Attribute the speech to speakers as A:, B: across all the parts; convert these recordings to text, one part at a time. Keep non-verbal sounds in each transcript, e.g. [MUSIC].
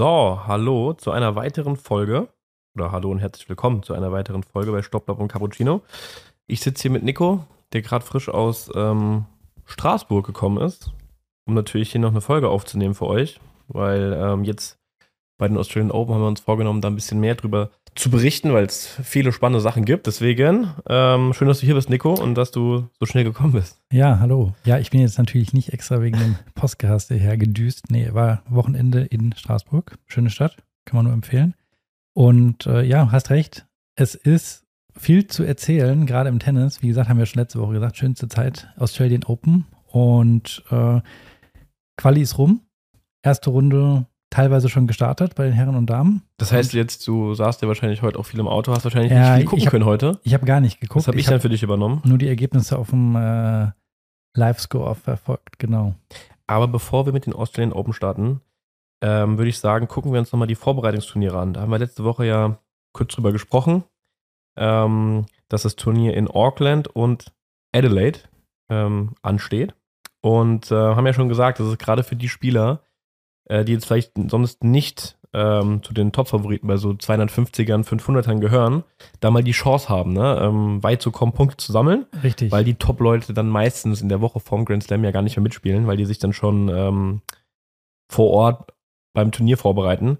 A: So, hallo zu einer weiteren Folge. Oder hallo und herzlich willkommen zu einer weiteren Folge bei Stopplop und Cappuccino. Ich sitze hier mit Nico, der gerade frisch aus ähm, Straßburg gekommen ist, um natürlich hier noch eine Folge aufzunehmen für euch, weil ähm, jetzt bei den Australian Open haben wir uns vorgenommen, da ein bisschen mehr drüber zu berichten, weil es viele spannende Sachen gibt. Deswegen ähm, schön, dass du hier bist, Nico, und dass du so schnell gekommen bist.
B: Ja, hallo. Ja, ich bin jetzt natürlich nicht extra wegen dem Podcast hierher gedüst. Nee, war Wochenende in Straßburg. Schöne Stadt, kann man nur empfehlen. Und äh, ja, hast recht. Es ist viel zu erzählen, gerade im Tennis. Wie gesagt, haben wir schon letzte Woche gesagt, schönste Zeit Australian Open. Und äh, Quali ist rum. Erste Runde teilweise schon gestartet bei den Herren und Damen.
A: Das heißt jetzt, du saßt ja wahrscheinlich heute auch viel im Auto, hast wahrscheinlich ja, nicht viel gucken
B: hab,
A: können heute.
B: Ich habe gar nicht geguckt.
A: Was habe ich, ich dann für dich übernommen?
B: Nur die Ergebnisse auf dem äh, Live-Score verfolgt, genau.
A: Aber bevor wir mit den Australian Open starten, ähm, würde ich sagen, gucken wir uns nochmal die Vorbereitungsturniere an. Da haben wir letzte Woche ja kurz drüber gesprochen, ähm, dass das Turnier in Auckland und Adelaide ähm, ansteht. Und äh, haben ja schon gesagt, dass es gerade für die Spieler, äh, die jetzt vielleicht sonst nicht ähm, zu den Top-Favoriten bei so 250ern, 500ern gehören, da mal die Chance haben, ne, ähm, weit zu kommen, Punkte zu sammeln.
B: Richtig.
A: Weil die Top-Leute dann meistens in der Woche vorm Grand Slam ja gar nicht mehr mitspielen, weil die sich dann schon ähm, vor Ort beim Turnier vorbereiten.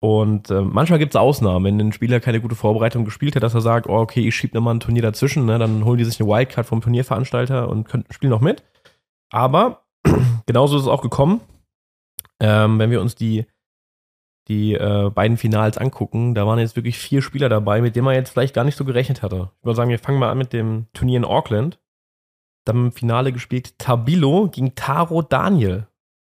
A: Und äh, manchmal gibt es Ausnahmen, wenn ein Spieler keine gute Vorbereitung gespielt hat, dass er sagt, oh, okay, ich schiebe nochmal ein Turnier dazwischen, ne? dann holen die sich eine Wildcard vom Turnierveranstalter und können, spielen noch mit. Aber [CLEARS THROAT] genauso ist es auch gekommen. Ähm, wenn wir uns die, die äh, beiden Finals angucken, da waren jetzt wirklich vier Spieler dabei, mit denen man jetzt vielleicht gar nicht so gerechnet hatte. Ich würde sagen, wir fangen mal an mit dem Turnier in Auckland. Dann im Finale gespielt Tabilo gegen Taro Daniel.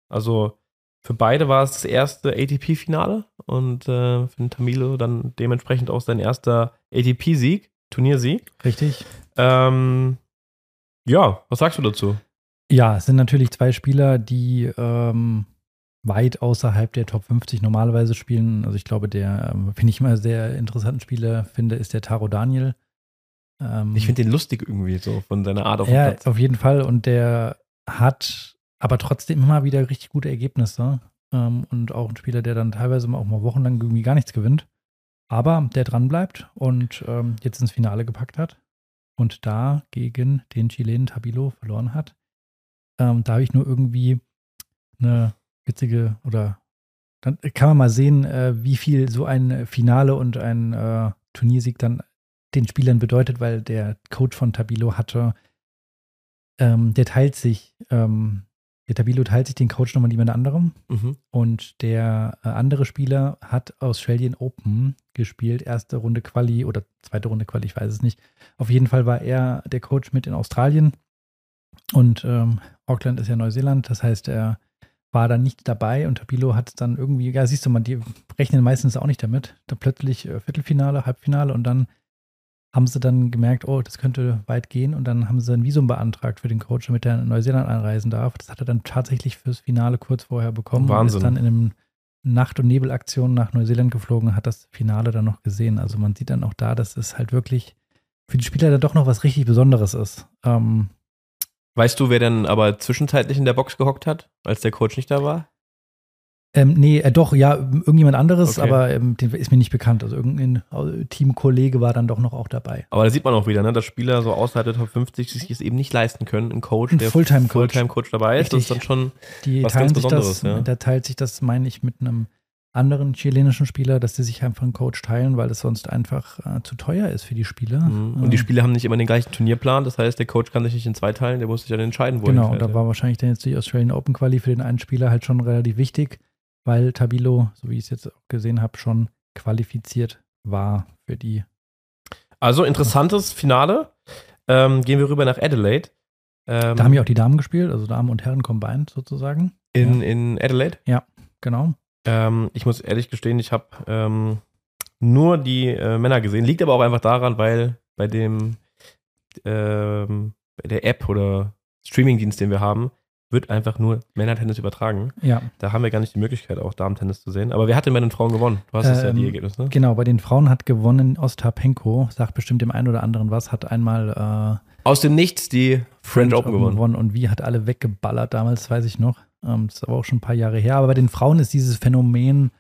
A: Also für beide war es das erste ATP-Finale und äh, für den Tamilo dann dementsprechend auch sein erster ATP-Sieg, Turniersieg.
B: Richtig.
A: Ähm, ja, was sagst du dazu?
B: Ja, es sind natürlich zwei Spieler, die ähm, weit außerhalb der Top 50 normalerweise spielen. Also ich glaube, der, ähm, finde ich immer sehr interessanten Spieler finde, ist der Taro Daniel.
A: Ähm, ich finde den lustig irgendwie so von seiner Art
B: auf ja, Platz. auf jeden Fall. Und der hat aber trotzdem immer wieder richtig gute Ergebnisse. Ähm, und auch ein Spieler, der dann teilweise auch mal wochenlang irgendwie gar nichts gewinnt. Aber der dran bleibt und ähm, jetzt ins Finale gepackt hat und da gegen den Chilen Tabilo verloren hat. Ähm, da habe ich nur irgendwie eine witzige oder dann kann man mal sehen, äh, wie viel so ein Finale und ein äh, Turniersieg dann den Spielern bedeutet, weil der Coach von Tabilo hatte, ähm, der teilt sich ähm, der Tabilo teilt sich den Coach nochmal mit jemand anderem. Mhm. Und der äh, andere Spieler hat Australian Open gespielt. Erste Runde Quali oder zweite Runde Quali, ich weiß es nicht. Auf jeden Fall war er der Coach mit in Australien. Und ähm, Auckland ist ja Neuseeland. Das heißt, er war dann nicht dabei und Tabilo hat dann irgendwie, ja, siehst du mal, die rechnen meistens auch nicht damit. Da plötzlich äh, Viertelfinale, Halbfinale und dann haben sie dann gemerkt, oh, das könnte weit gehen und dann haben sie ein Visum beantragt für den Coach, damit er in Neuseeland einreisen darf. Das hat er dann tatsächlich fürs Finale kurz vorher bekommen.
A: Wahnsinn.
B: Und ist dann in einem Nacht- und Nebelaktion nach Neuseeland geflogen und hat das Finale dann noch gesehen. Also man sieht dann auch da, dass es halt wirklich für die Spieler da doch noch was richtig Besonderes ist. Ähm,
A: weißt du, wer denn aber zwischenzeitlich in der Box gehockt hat, als der Coach nicht da war?
B: Ähm, nee, äh, doch, ja, irgendjemand anderes, okay. aber ähm, den ist mir nicht bekannt. Also irgendein äh, Teamkollege war dann doch noch auch dabei.
A: Aber da sieht man auch wieder, ne, dass Spieler so außerhalb der Top 50 sich es eben nicht leisten können, ein Coach,
B: ein der Fulltime-Coach
A: Fulltime dabei ist.
B: Richtig.
A: Das ist dann schon
B: die was ganz Besonderes. Das, ja. Der teilt sich das, meine ich, mit einem anderen chilenischen Spieler, dass die sich einfach einen Coach teilen, weil es sonst einfach äh, zu teuer ist für die Spieler.
A: Mhm. Und die Spieler haben nicht immer den gleichen Turnierplan, das heißt, der Coach kann sich nicht in zwei teilen, der muss sich dann entscheiden, wo
B: Genau, und da war wahrscheinlich dann jetzt die Australian Open Quali für den einen Spieler halt schon relativ wichtig weil Tabilo, so wie ich es jetzt auch gesehen habe, schon qualifiziert war für die.
A: Also interessantes Finale. Ähm, gehen wir rüber nach Adelaide.
B: Ähm, da haben ja auch die Damen gespielt, also Damen und Herren combined sozusagen.
A: In, ja. in Adelaide?
B: Ja, genau.
A: Ähm, ich muss ehrlich gestehen, ich habe ähm, nur die äh, Männer gesehen. Liegt aber auch einfach daran, weil bei dem ähm, bei der App oder Streamingdienst, den wir haben, wird einfach nur Männertennis übertragen.
B: Ja.
A: Da haben wir gar nicht die Möglichkeit, auch Damen-Tennis zu sehen. Aber wer hat denn bei den Frauen gewonnen? Du hast ähm, ja die ähm, Ergebnisse.
B: Ne? Genau, bei den Frauen hat gewonnen Ostapenko, sagt bestimmt dem einen oder anderen was, hat einmal
A: äh, aus dem Nichts die French, French Open gewonnen. gewonnen.
B: Und wie hat alle weggeballert damals, weiß ich noch. Ähm, das ist aber auch schon ein paar Jahre her. Aber bei den Frauen ist dieses Phänomen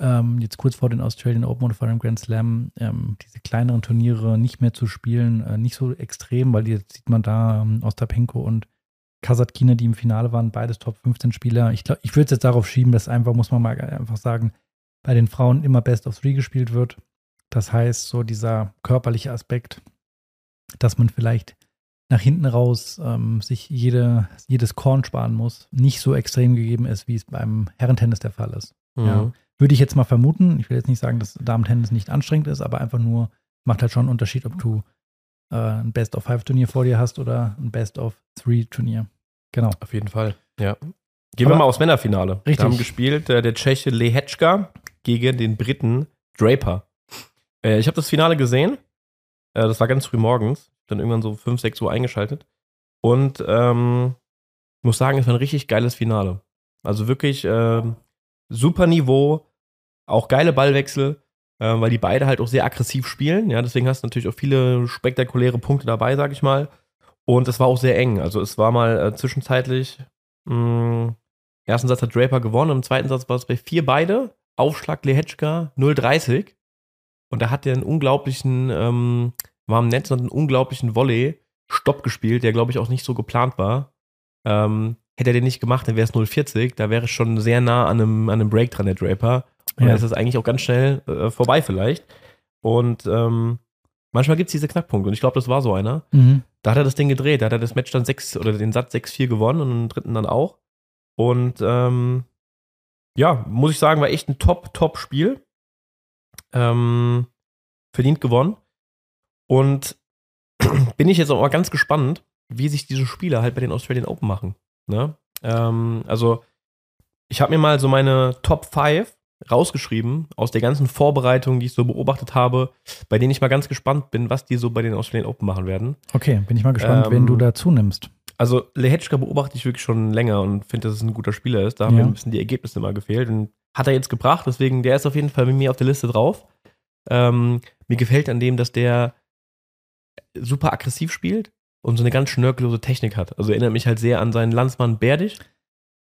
B: ähm, jetzt kurz vor den Australian Open oder vor dem Grand Slam, ähm, diese kleineren Turniere nicht mehr zu spielen, äh, nicht so extrem, weil jetzt sieht man da ähm, Ostapenko und Kasatkina, die im Finale waren, beides Top 15 Spieler. Ich, glaub, ich würde es jetzt darauf schieben, dass einfach, muss man mal einfach sagen, bei den Frauen immer Best of Three gespielt wird. Das heißt, so dieser körperliche Aspekt, dass man vielleicht nach hinten raus ähm, sich jede, jedes Korn sparen muss, nicht so extrem gegeben ist, wie es beim Herrentennis der Fall ist. Mhm. Ja. Würde ich jetzt mal vermuten. Ich will jetzt nicht sagen, dass Damen-Tennis nicht anstrengend ist, aber einfach nur macht halt schon einen Unterschied, ob du äh, ein Best-of-Five-Turnier vor dir hast oder ein Best-of-Three-Turnier. Genau.
A: Auf jeden Fall, ja. Gehen aber wir mal aufs Männerfinale.
B: Richtig.
A: Wir haben gespielt äh, der Tscheche Lehečka gegen den Briten Draper. Äh, ich habe das Finale gesehen. Äh, das war ganz früh morgens. Dann irgendwann so 5, 6 Uhr eingeschaltet. Und ähm, muss sagen, es war ein richtig geiles Finale. Also wirklich ähm, super Niveau, auch geile Ballwechsel, äh, weil die beide halt auch sehr aggressiv spielen. Ja, deswegen hast du natürlich auch viele spektakuläre Punkte dabei, sag ich mal. Und es war auch sehr eng. Also es war mal äh, zwischenzeitlich, mh, mm, ersten Satz hat Draper gewonnen, im zweiten Satz war es bei vier beide. Aufschlag Lehetschka 0,30. Und da hat er einen unglaublichen, ähm, war im Netz und einen unglaublichen Volley Stopp gespielt, der glaube ich auch nicht so geplant war. Ähm, hätte er den nicht gemacht, dann wäre es 0,40. Da wäre es schon sehr nah an einem, an einem Break dran, der Draper. Und ja. dann ist es eigentlich auch ganz schnell äh, vorbei vielleicht. Und ähm, manchmal gibt es diese Knackpunkte. Und ich glaube, das war so einer. Mhm. Da hat er das Ding gedreht. Da hat er das Match dann 6 oder den Satz 6-4 gewonnen und den dritten dann auch. Und ähm, ja, muss ich sagen, war echt ein Top-Top-Spiel. Ähm, verdient gewonnen. Und [CLEARS THROAT] bin ich jetzt auch mal ganz gespannt, wie sich diese Spieler halt bei den Australian Open machen. Ne? Ähm, also, ich habe mir mal so meine Top 5 rausgeschrieben aus der ganzen Vorbereitung, die ich so beobachtet habe, bei denen ich mal ganz gespannt bin, was die so bei den Australian Open machen werden.
B: Okay, bin ich mal gespannt, ähm, wen du dazu nimmst.
A: Also Lehetschka beobachte ich wirklich schon länger und finde, dass es ein guter Spieler ist. Da haben ja. mir ein bisschen die Ergebnisse mal gefehlt und hat er jetzt gebracht, deswegen der ist auf jeden Fall mit mir auf der Liste drauf. Ähm, mir gefällt an dem, dass der super aggressiv spielt und so eine ganz schnörkellose Technik hat. Also erinnert mich halt sehr an seinen Landsmann Berdich.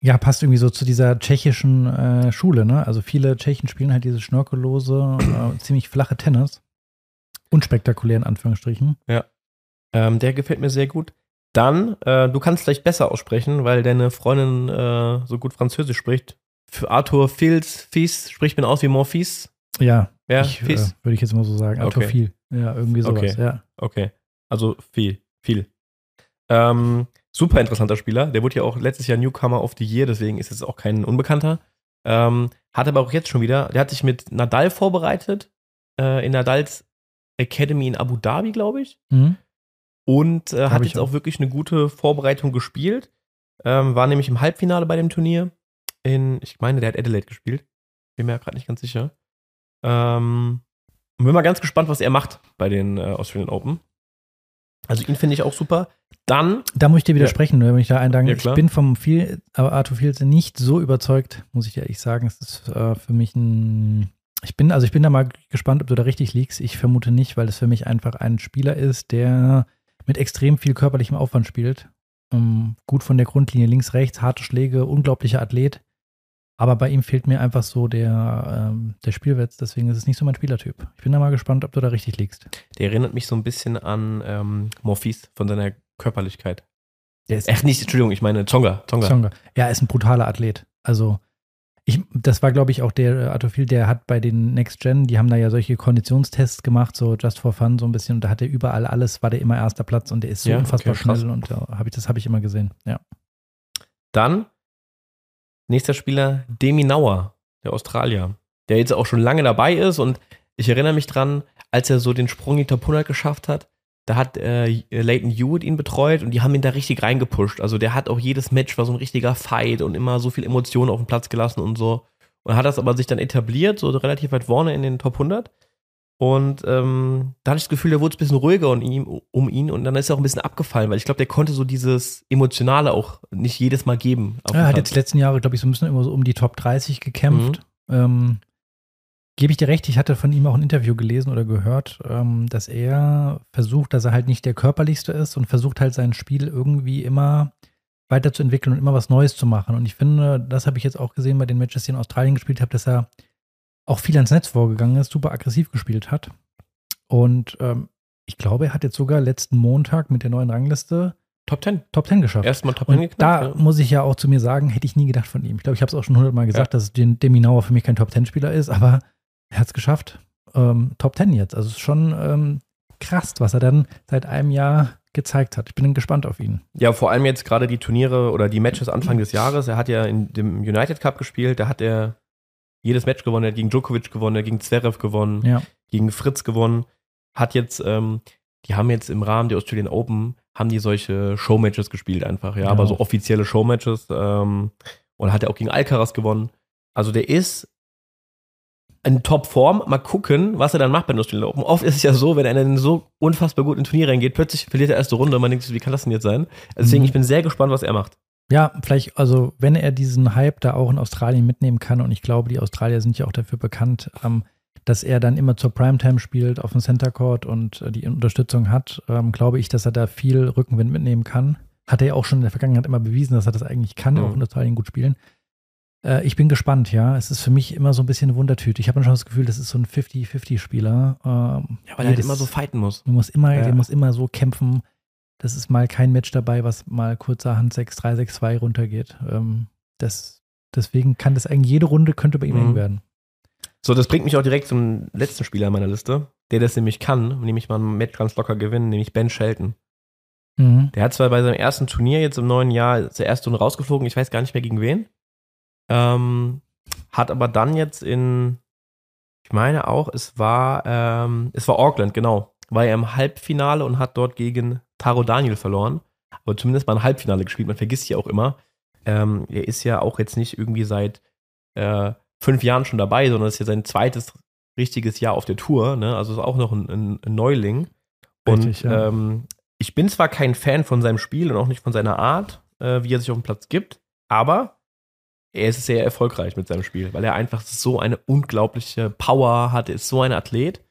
B: Ja, passt irgendwie so zu dieser tschechischen äh, Schule, ne? Also viele Tschechen spielen halt diese schnörkellose, äh, ziemlich flache Tennis. Unspektakulär in Anführungsstrichen.
A: Ja. Ähm, der gefällt mir sehr gut. Dann, äh, du kannst vielleicht besser aussprechen, weil deine Freundin äh, so gut Französisch spricht. Für Arthur Fils, Fies, spricht man aus wie Morphis.
B: Ja, ja ich, äh, würde ich jetzt mal so sagen. Arthur okay. Viel. Ja, irgendwie sowas,
A: okay.
B: ja.
A: Okay. Also viel, viel. Ähm, super interessanter Spieler. Der wurde ja auch letztes Jahr Newcomer of the Year, deswegen ist es auch kein Unbekannter. Ähm, hat aber auch jetzt schon wieder, der hat sich mit Nadal vorbereitet, äh, in Nadals Academy in Abu Dhabi, glaube ich. Mhm. Und äh, hat jetzt auch. auch. wirklich eine gute Vorbereitung gespielt. Ähm, war nämlich im Halbfinale bei dem Turnier. In, ich meine, der hat Adelaide gespielt. Bin mir ja gerade nicht ganz sicher. Ähm, bin mal ganz gespannt, was er macht bei den äh, Australian Open. Also ihn finde ich auch super. Dann.
B: Da muss ich dir widersprechen, ja. wenn ich da eindanke. Ja, ich bin vom viel, aber Arthur Fields nicht so überzeugt, muss ich ehrlich sagen. Es ist äh, für mich ein. Ich bin, also ich bin da mal gespannt, ob du da richtig liegst. Ich vermute nicht, weil es für mich einfach ein Spieler ist, der mit extrem viel körperlichem Aufwand spielt. Um, ähm, gut von der Grundlinie links, rechts, harte Schläge, unglaublicher Athlet. Aber bei ihm fehlt mir einfach so der, ähm, der Spielwitz, deswegen ist es nicht so mein Spielertyp. Ich bin da mal gespannt, ob du da richtig liegst.
A: Der erinnert mich so ein bisschen an ähm, Morphis von seiner Körperlichkeit. Der ist Echt nicht, Entschuldigung, ich meine Zonga.
B: Zonga. Zonga. Ja, er ist ein brutaler Athlet. Also, ich, das war, glaube ich, auch der äh, Arthur der hat bei den Next Gen, die haben da ja solche Konditionstests gemacht, so just for fun, so ein bisschen. Und da hat er überall alles, war der immer erster Platz und der ist so ja, unfassbar okay, schnell und ja, hab ich, das habe ich immer gesehen, ja.
A: Dann Nächster Spieler, Demi Nauer, der Australier, der jetzt auch schon lange dabei ist und ich erinnere mich dran, als er so den Sprung in die Top 100 geschafft hat, da hat äh, Leighton Hewitt ihn betreut und die haben ihn da richtig reingepusht. Also der hat auch jedes Match war so ein richtiger Fight und immer so viel Emotionen auf den Platz gelassen und so. Und hat das aber sich dann etabliert, so relativ weit vorne in den Top 100. Und ähm, da hatte ich das Gefühl, da wurde es ein bisschen ruhiger um ihn, um ihn und dann ist er auch ein bisschen abgefallen, weil ich glaube, der konnte so dieses Emotionale auch nicht jedes Mal geben.
B: Er hat jetzt die letzten Jahre, glaube ich, so ein bisschen immer so um die Top 30 gekämpft. Mhm. Ähm, Gebe ich dir recht, ich hatte von ihm auch ein Interview gelesen oder gehört, ähm, dass er versucht, dass er halt nicht der körperlichste ist und versucht halt sein Spiel irgendwie immer weiterzuentwickeln und immer was Neues zu machen. Und ich finde, das habe ich jetzt auch gesehen bei den Matches, die in Australien gespielt habe, dass er auch viel ans Netz vorgegangen ist, super aggressiv gespielt hat. Und ähm, ich glaube, er hat jetzt sogar letzten Montag mit der neuen Rangliste
A: Top 10.
B: Top 10 geschafft.
A: Erstmal Top 10
B: Und
A: geknackt.
B: da
A: ja.
B: muss ich ja auch zu mir sagen, hätte ich nie gedacht von ihm. Ich glaube, ich habe es auch schon hundertmal gesagt, dass den Deminauer für mich kein Top 10 Spieler ist, aber er hat es geschafft. Ähm, Top 10 jetzt. Also es ist schon ähm, krass, was er dann seit einem Jahr gezeigt hat. Ich bin gespannt auf ihn.
A: Ja, vor allem jetzt gerade die Turniere oder die Matches Anfang des [CLEARS THROAT] Jahres. Er hat ja in dem United Cup gespielt, da hat er jedes Match gewonnen. Er hat gegen Djokovic gewonnen, er hat gegen Zverev gewonnen,
B: Ja.
A: gegen Fritz gewonnen. Hat jetzt, ähm, die haben jetzt im Rahmen der Australian Open, haben die solche Showmatches gespielt einfach, ja,
B: Ja.
A: aber so offizielle Showmatches. Ähm, und hat er auch gegen Alcaraz gewonnen. Also der ist in Topform. Mal gucken, was er dann macht bei den Australian Open. Oft ist es ja so, wenn einer in so unfassbar gut in Turnier reingeht, plötzlich verliert er erste Runde und man denkt, sich, wie kann das denn jetzt sein? Deswegen,
B: Mhm.
A: ich bin sehr gespannt, was er macht.
B: Ja, vielleicht, also wenn er diesen Hype da auch in Australien mitnehmen kann, und ich glaube, die Australier sind ja auch dafür bekannt, ähm, dass er dann immer zur Primetime spielt auf dem Center Court und äh, die Unterstützung hat, ähm, glaube ich, dass er da viel Rückenwind mitnehmen kann. Hat er ja auch schon in der Vergangenheit immer bewiesen, dass er das eigentlich kann,
A: Mhm.
B: auch in Australien gut spielen. Äh, ich bin gespannt, ja. Es ist für mich immer so ein bisschen eine Wundertüte. Ich habe schon das Gefühl, das ist so ein 50-50-Spieler. Ähm,
A: Ja, weil er halt immer so fighten muss.
B: Musst immer,
A: Ja.
B: der muss immer so kämpfen. Das ist mal kein Match dabei, was mal kurzerhand 6-3, 6-2 runtergeht. Ähm, das, deswegen kann das eigentlich jede Runde könnte bei ihm
A: Mhm.
B: eng werden.
A: So, das bringt mich auch direkt zum letzten Spieler meiner Liste, der das nämlich kann, nämlich mal ein Match ganz locker gewinnen, nämlich Ben Shelton.
B: Mhm.
A: Der hat zwar bei seinem ersten Turnier jetzt im neuen Jahr zur ersten Runde rausgeflogen, ich weiß gar nicht mehr gegen wen. Ähm, hat aber dann jetzt in, ich meine auch, es war, ähm, es war Auckland, genau. War er im Halbfinale und hat dort gegen Taro Daniel verloren. Aber zumindest mal ein Halbfinale gespielt. Man vergisst ja auch immer. Ähm, er ist ja auch jetzt nicht irgendwie seit äh, fünf Jahren schon dabei, sondern ist ja sein zweites richtiges Jahr auf der Tour. Ne? Also ist auch noch ein, ein, ein Neuling. Und
B: Richtig, ja.
A: ähm, ich bin zwar kein Fan von seinem Spiel und auch nicht von seiner Art, äh, wie er sich auf dem Platz gibt, aber er ist sehr erfolgreich mit seinem Spiel, weil er einfach so eine unglaubliche Power hat, er ist so ein Athlet.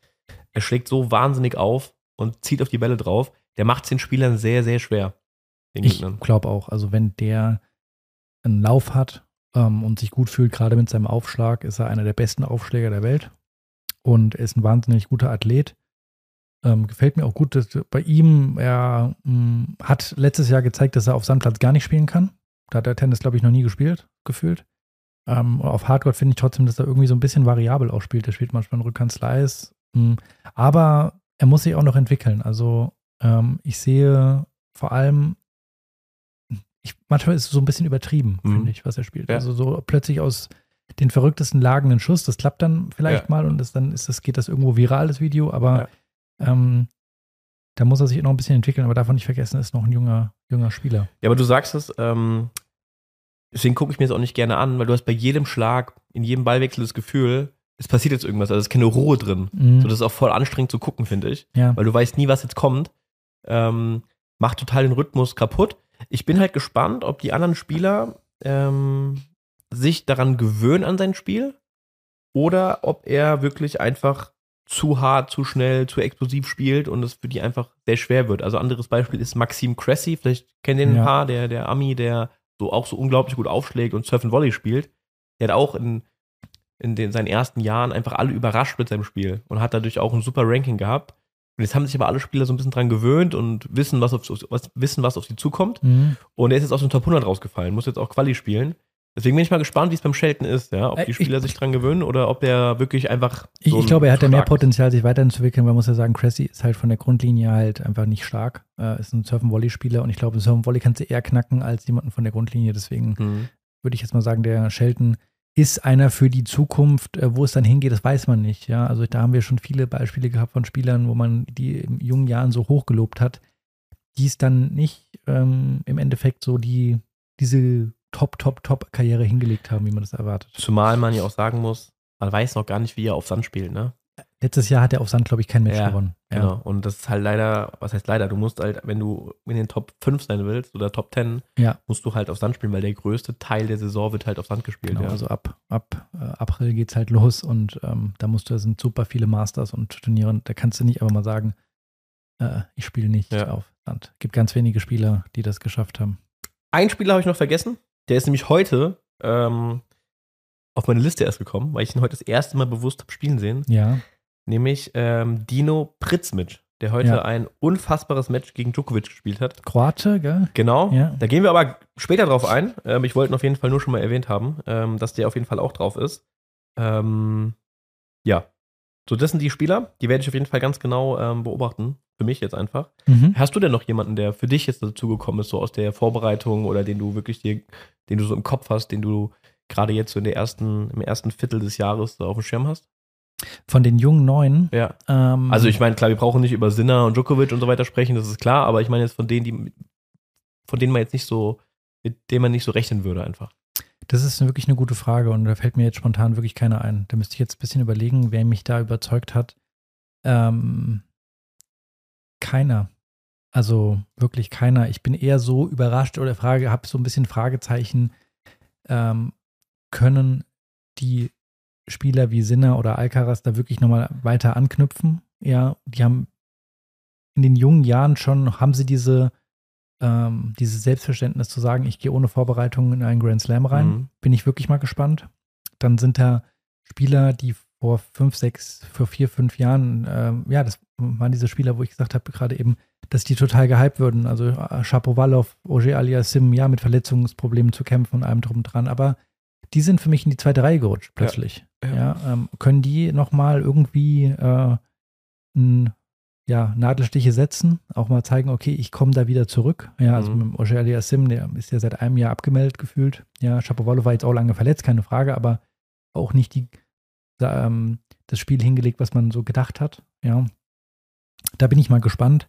A: Er schlägt so wahnsinnig auf und zieht auf die Bälle drauf. Der macht es den Spielern sehr, sehr schwer. Den
B: Ich glaube auch. Also wenn der einen Lauf hat ähm, und sich gut fühlt, gerade mit seinem Aufschlag, ist er einer der besten Aufschläger der Welt. Und er ist ein wahnsinnig guter Athlet. Ähm, gefällt mir auch gut, dass bei ihm, er mh, hat letztes Jahr gezeigt, dass er auf Sandplatz gar nicht spielen kann. Da hat er Tennis, glaube ich, noch nie gespielt, gefühlt. Ähm, auf Hardcore finde ich trotzdem, dass er irgendwie so ein bisschen variabel auch spielt. Er spielt manchmal einen Rückhand Slice. mh, aber er muss sich auch noch entwickeln. Also ähm, ich sehe vor allem, ich, manchmal ist es so ein bisschen übertrieben,
A: Mhm.
B: finde ich, was er spielt.
A: Ja.
B: Also so plötzlich aus den verrücktesten Lagen einen Schuss, das klappt dann vielleicht
A: Ja.
B: mal und das, dann ist das, geht das irgendwo viral, das Video, aber ähm, da muss er sich noch ein bisschen entwickeln, aber davon nicht vergessen, ist noch ein junger, junger Spieler.
A: Ja, aber du sagst es, ähm, deswegen gucke ich mir das auch nicht gerne an, weil du hast bei jedem Schlag, in jedem Ballwechsel das Gefühl, es passiert jetzt irgendwas, also es ist keine Ruhe drin.
B: Mhm.
A: So, das ist auch voll anstrengend zu gucken, finde ich.
B: ja.
A: weil du weißt nie, was jetzt kommt. Ähm, macht total den Rhythmus kaputt. Ich bin halt gespannt, ob die anderen Spieler ähm, sich daran gewöhnen an sein Spiel oder ob er wirklich einfach zu hart, zu schnell, zu explosiv spielt und es für die einfach sehr schwer wird. Also anderes Beispiel ist Maxim Cressy, vielleicht kennt ihr den
B: Ja.
A: ein paar, der, der Ami, der so auch so unglaublich gut aufschlägt und Surf and Volley spielt. Der hat auch in, in den, seinen ersten Jahren einfach alle überrascht mit seinem Spiel und hat dadurch auch ein super Ranking gehabt. Und jetzt haben sich aber alle Spieler so ein bisschen dran gewöhnt und wissen, was auf, was, wissen, was auf sie zukommt.
B: Mhm.
A: Und er ist jetzt aus dem Top 100 rausgefallen, muss jetzt auch Quali spielen. Deswegen bin ich mal gespannt, wie es beim Shelton ist, ja. Ob
B: Äh,
A: die
B: ich-
A: Spieler sich dran gewöhnen oder ob er wirklich einfach.
B: Ich,
A: so
B: ich
A: ein
B: glaube, er hat ja mehr. Potenzial, sich weiterzuentwickeln. Man muss ja sagen, Cressy ist halt von der Grundlinie halt einfach nicht stark. Äh, ist ein Surf-and-Volley-Spieler und ich ist einer für die Zukunft. Äh, Wo es dann hingeht, das weiß man nicht. Ja, also da haben wir schon viele Beispiele gehabt von Spielern, wo man die in jungen Jahren so hochgelobt hat, die es dann nicht ähm, im Endeffekt so die, diese Top, Top, Top-Karriere hingelegt haben, wie man das erwartet.
A: Zumal man ja auch sagen muss, man weiß noch gar nicht, wie er auf Sand spielt, ne?
B: Letztes Jahr hat er auf Sand, glaube ich, kein Match
A: Ja,
B: gewonnen. Ja.
A: Genau. Und das ist halt leider, was heißt leider, du musst halt, wenn du in den Top 5 sein willst oder Top 10,
B: Ja.
A: musst du halt auf Sand spielen, weil der größte Teil der Saison wird halt auf Sand gespielt.
B: Genau,
A: ja.
B: also ab, ab äh, April geht's halt los und ähm, da musst du, sind super viele Masters und Turniere und da kannst du nicht aber mal sagen, äh, ich spiele nicht auf Sand. Gibt ganz wenige Spieler, die das geschafft haben.
A: Ein Spieler habe ich noch vergessen. Der ist nämlich heute, ähm, auf meine Liste erst gekommen, weil ich ihn heute das erste Mal bewusst habe spielen sehen.
B: Ja.
A: Nämlich ähm, Dino Pritzmic, der heute
B: Ja.
A: ein unfassbares Match gegen Djokovic gespielt hat.
B: Kroate, gell?
A: Genau.
B: Ja.
A: Da gehen wir aber später drauf ein. Ähm, ich wollte ihn auf jeden Fall nur schon mal erwähnt haben, ähm, dass der auf jeden Fall auch drauf ist. Ähm, ja. So, das sind die Spieler, die werde ich auf jeden Fall ganz genau ähm, beobachten. Für mich jetzt einfach.
B: Mhm.
A: Hast du denn noch jemanden, der für dich jetzt dazugekommen ist, so aus der Vorbereitung oder den du wirklich dir, den du so im Kopf hast, den du gerade jetzt so in der ersten, im ersten Viertel des Jahres so auf dem Schirm hast?
B: Von den jungen Neuen.
A: Ja.
B: Ähm,
A: Also ich meine, klar, wir brauchen nicht über Sinner und Djokovic und so weiter sprechen, das ist klar, aber ich meine jetzt von denen, die, von denen man jetzt nicht so, mit denen man nicht so rechnen würde einfach.
B: Das ist wirklich eine gute Frage und da fällt mir jetzt spontan wirklich keiner ein. Da müsste ich jetzt ein bisschen überlegen, wer mich da überzeugt hat. Ähm, keiner. Also wirklich keiner. Ich bin eher so überrascht oder Frage, habe so ein bisschen Fragezeichen. Ähm, können die Spieler wie Sinner oder Alcaraz da wirklich nochmal weiter anknüpfen? Ja, die haben in den jungen Jahren schon, haben sie diese, ähm, dieses Selbstverständnis zu sagen, ich gehe ohne Vorbereitung in einen Grand Slam rein
A: Mhm.
B: bin ich wirklich mal gespannt. Dann sind da Spieler, die vor fünf, sechs, vor vier, fünf Jahren, ähm, ja, das waren diese Spieler, wo ich gesagt habe, gerade eben, dass die total gehypt würden. Also äh, Shapovalov, Ogier Aliassim, ja, mit Verletzungsproblemen zu kämpfen und allem drum dran. Aber die sind für mich in die zweite Reihe gerutscht, plötzlich.
A: Ja.
B: Ähm, können die nochmal irgendwie äh, n, ja, Nadelstiche setzen, auch mal zeigen, okay, ich komme da wieder zurück. Ja, also
A: Mhm.
B: mit Ogier Aliassim, der ist ja seit einem Jahr abgemeldet gefühlt. Ja, Shapovalov war jetzt auch lange verletzt, keine Frage, aber auch nicht die, da, ähm, das Spiel hingelegt, was man so gedacht hat. Ja, da bin ich mal gespannt.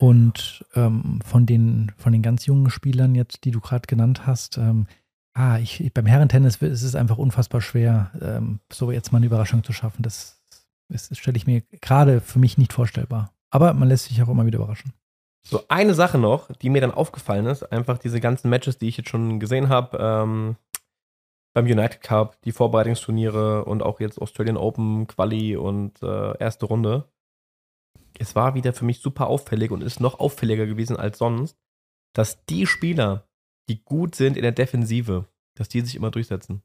B: Und ähm, von, den, von den ganz jungen Spielern jetzt, die du gerade genannt hast, ähm, ah, ich, beim Herrentennis ist es einfach unfassbar schwer, ähm, so jetzt mal eine Überraschung zu schaffen. Das, das, das stelle ich mir gerade für mich nicht vorstellbar. Aber man lässt sich auch immer wieder überraschen.
A: So eine Sache noch, die mir dann aufgefallen ist, einfach diese ganzen Matches, die ich jetzt schon gesehen habe, ähm, beim United Cup, die Vorbereitungsturniere und auch jetzt Australian Open, Quali und äh, erste Runde. Es war wieder für mich super auffällig und ist noch auffälliger gewesen als sonst, dass die Spieler, die gut sind in der Defensive, dass die sich immer durchsetzen.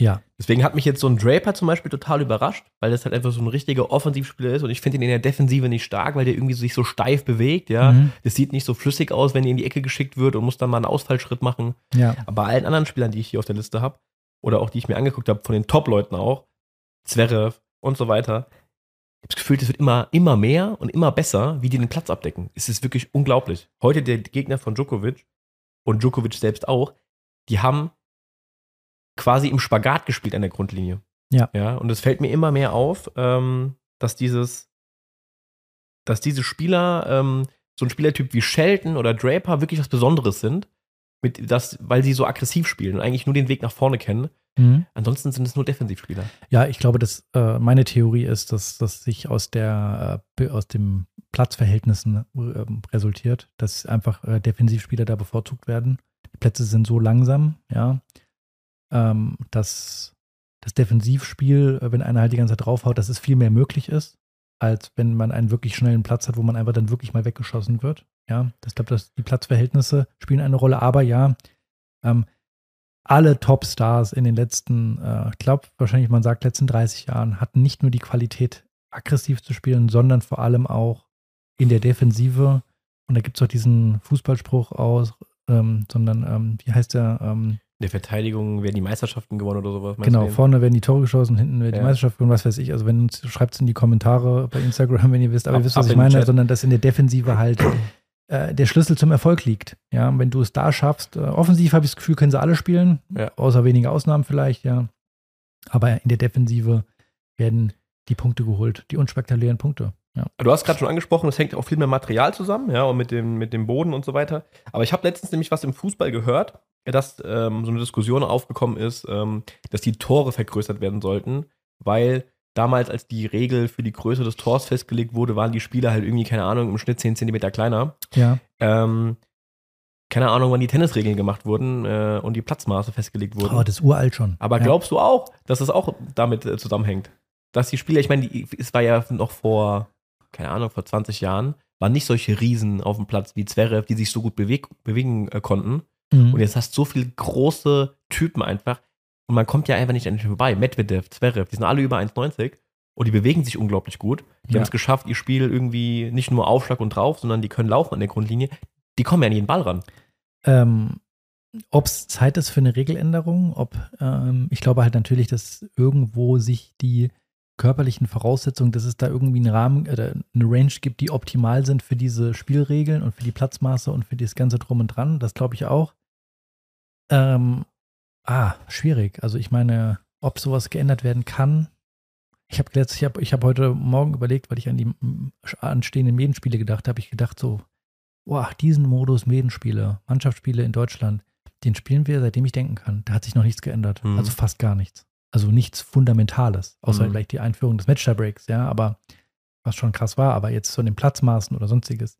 B: Ja.
A: Deswegen hat mich jetzt so ein Draper zum Beispiel total überrascht, weil das halt einfach so ein richtiger Offensivspieler ist und ich finde ihn in der Defensive nicht stark, weil der irgendwie sich so steif bewegt, ja.
B: Mhm.
A: Das sieht nicht so flüssig aus, wenn er in die Ecke geschickt wird und muss dann mal einen Ausfallschritt machen.
B: Ja.
A: Aber bei allen anderen Spielern, die ich hier auf der Liste habe, oder auch die ich mir angeguckt habe, von den Top-Leuten auch, Zverev und so weiter, ich habe das Gefühl, das wird immer, immer mehr und immer besser, wie die den Platz abdecken. Es ist wirklich unglaublich. Heute der Gegner von Djokovic und Djokovic selbst auch, die haben quasi im Spagat gespielt an der Grundlinie.
B: Ja.
A: Ja, und es fällt mir immer mehr auf, ähm, dass dieses, dass diese Spieler, ähm, so ein Spielertyp wie Shelton oder Draper wirklich was Besonderes sind, mit das, weil sie so aggressiv spielen und eigentlich nur den Weg nach vorne kennen.
B: Mhm.
A: Ansonsten sind es nur Defensivspieler.
B: Ja, ich glaube, dass äh, meine Theorie ist, dass das sich aus der äh, aus dem Platzverhältnissen äh, resultiert, dass einfach äh, Defensivspieler da bevorzugt werden. Die Plätze sind so langsam, ja, ähm, dass das Defensivspiel, äh, wenn einer halt die ganze Zeit draufhaut, dass es viel mehr möglich ist, als wenn man einen wirklich schnellen Platz hat, wo man einfach dann wirklich mal weggeschossen wird. Ja, ich glaube, dass die Platzverhältnisse spielen eine Rolle, aber ja, ähm, alle Topstars in den letzten, äh, ich glaube, wahrscheinlich man sagt, letzten 30 Jahren hatten nicht nur die Qualität, aggressiv zu spielen, sondern vor allem auch in der Defensive. Und da gibt es auch diesen Fußballspruch aus, ähm, sondern, ähm, wie heißt der? Ähm,
A: In der Verteidigung werden die Meisterschaften gewonnen oder sowas.
B: genau, vorne werden die Tore geschossen, hinten die
A: Ja.
B: Meisterschaft und was weiß ich. Also wenn schreibt es in die Kommentare bei Instagram, [LAUGHS] wenn ihr wisst, aber
A: Ab-
B: ihr wisst, was ich meine, sondern dass in der Defensive halt [COUGHS] äh, der Schlüssel zum Erfolg liegt. Ja, wenn du es da schaffst, äh, offensiv habe ich das Gefühl, können sie alle spielen,
A: Ja.
B: außer wenige Ausnahmen vielleicht, ja. Aber in der Defensive werden die Punkte geholt, die unspektakulären Punkte. Ja.
A: Du hast gerade schon angesprochen, es hängt auch viel mit Material zusammen, ja, und mit dem, mit dem Boden und so weiter. Aber ich habe letztens nämlich was im Fußball gehört, dass ähm, so eine Diskussion aufgekommen ist, ähm, dass die Tore vergrößert werden sollten, weil damals, als die Regel für die Größe des Tors festgelegt wurde, waren die Spieler halt irgendwie, keine Ahnung, im Schnitt 10 Zentimeter kleiner.
B: Ja,
A: Ähm, keine Ahnung, wann die Tennisregeln gemacht wurden äh, und die Platzmaße festgelegt wurden.
B: oh, das ist uralt schon.
A: Aber
B: ja.
A: glaubst du auch, dass es auch damit äh, zusammenhängt? Dass die Spieler, ich meine, es war ja noch vor, keine Ahnung, vor 20 Jahren, waren nicht solche Riesen auf dem Platz wie Zverev, die sich so gut beweg bewegen äh, konnten.
B: Mhm.
A: Und jetzt hast du so viele große Typen einfach. Und man kommt ja einfach nicht an den vorbei. Medvedev, Zverev, die sind alle über 1,90 und die bewegen sich unglaublich gut. Die
B: Ja.
A: haben es geschafft, ihr Spiel irgendwie nicht nur Aufschlag und drauf, sondern die können laufen an der Grundlinie. Die kommen ja an jeden Ball ran.
B: Ähm, ob es Zeit ist für eine Regeländerung, ob ähm, ich glaube halt natürlich, dass irgendwo sich die körperlichen Voraussetzungen, dass es da irgendwie einen Rahmen oder eine Range gibt, die optimal sind für diese Spielregeln und für die Platzmaße und für das ganze drum und dran. Das glaube ich auch. Ähm, ah, schwierig. Also ich meine, ob sowas geändert werden kann. Ich habe ich habe, ich habe heute Morgen überlegt, weil ich an die anstehenden Medenspiele gedacht habe, ich gedacht so, boah, diesen Modus Medenspiele, Mannschaftsspiele in Deutschland, den spielen wir, seitdem ich denken kann. Da hat sich noch nichts geändert.
A: Mhm.
B: Also fast gar nichts. Also nichts Fundamentales, außer
A: Mhm.
B: vielleicht die Einführung des Match-Breaks, ja, aber was schon krass war, aber jetzt von den Platzmaßen oder sonstiges.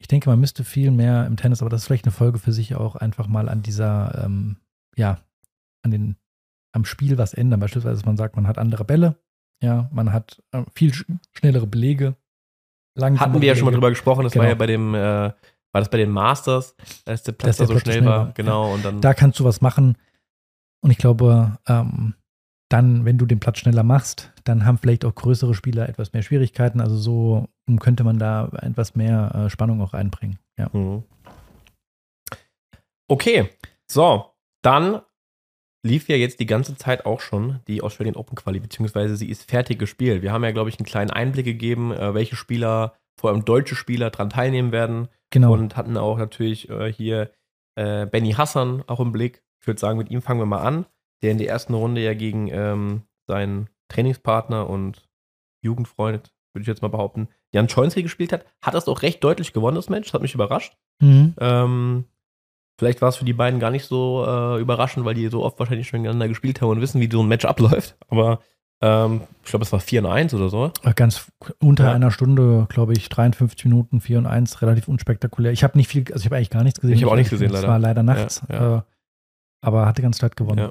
B: Ich denke, man müsste viel mehr im Tennis, aber das ist vielleicht eine Folge für sich auch einfach mal an dieser, ähm, ja, an den, am Spiel was ändern. Beispielsweise, dass man sagt, man hat andere Bälle, ja, man hat äh, viel sch schnellere Belege.
A: Hatten wir ja schon mal
B: Belege.
A: drüber gesprochen, das war
B: Genau.
A: ja bei dem, äh, war das bei den Masters, als der Platz
B: Dass der
A: da so
B: Platz so
A: schnell
B: schnell
A: war.
B: war.
A: Genau, und dann.
B: Da kannst du was machen. Und ich glaube, ähm, dann, wenn du den Platz schneller machst, dann haben vielleicht auch größere Spieler etwas mehr Schwierigkeiten. Also so ähm, könnte man da etwas mehr äh, Spannung auch einbringen. Ja.
A: Mhm. Okay, so, dann lief ja jetzt die ganze Zeit auch schon die Australian Open Quali, beziehungsweise sie ist fertig gespielt. Wir haben ja, glaube ich, einen kleinen Einblick gegeben, äh, welche Spieler, vor allem deutsche Spieler, dran teilnehmen werden
B: Genau.
A: und hatten auch natürlich äh, hier äh, Benny Hassan auch im Blick. Ich würde sagen, mit ihm fangen wir mal an, der in der ersten Runde ja gegen ähm, seinen Trainingspartner und Jugendfreund, würde ich jetzt mal behaupten, Jan Schoinski gespielt hat. Hat das auch recht deutlich gewonnen, das Match. Das hat mich überrascht.
B: mhm.
A: Ähm, vielleicht war es für die beiden gar nicht so äh, überraschend, weil die so oft wahrscheinlich schon gegeneinander gespielt haben und wissen, wie so ein Match abläuft. Aber ähm, ich glaube, es war 4 1 oder so.
B: Ganz unter
A: Ja.
B: einer Stunde, glaube ich, 53 Minuten, 4 und 1, relativ unspektakulär. Ich habe nicht viel, also ich habe eigentlich gar nichts gesehen.
A: Ich habe auch nichts gesehen,
B: Es
A: leider.
B: war leider nachts,
A: Ja, ja.
B: Äh, aber hatte ganz klar gewonnen.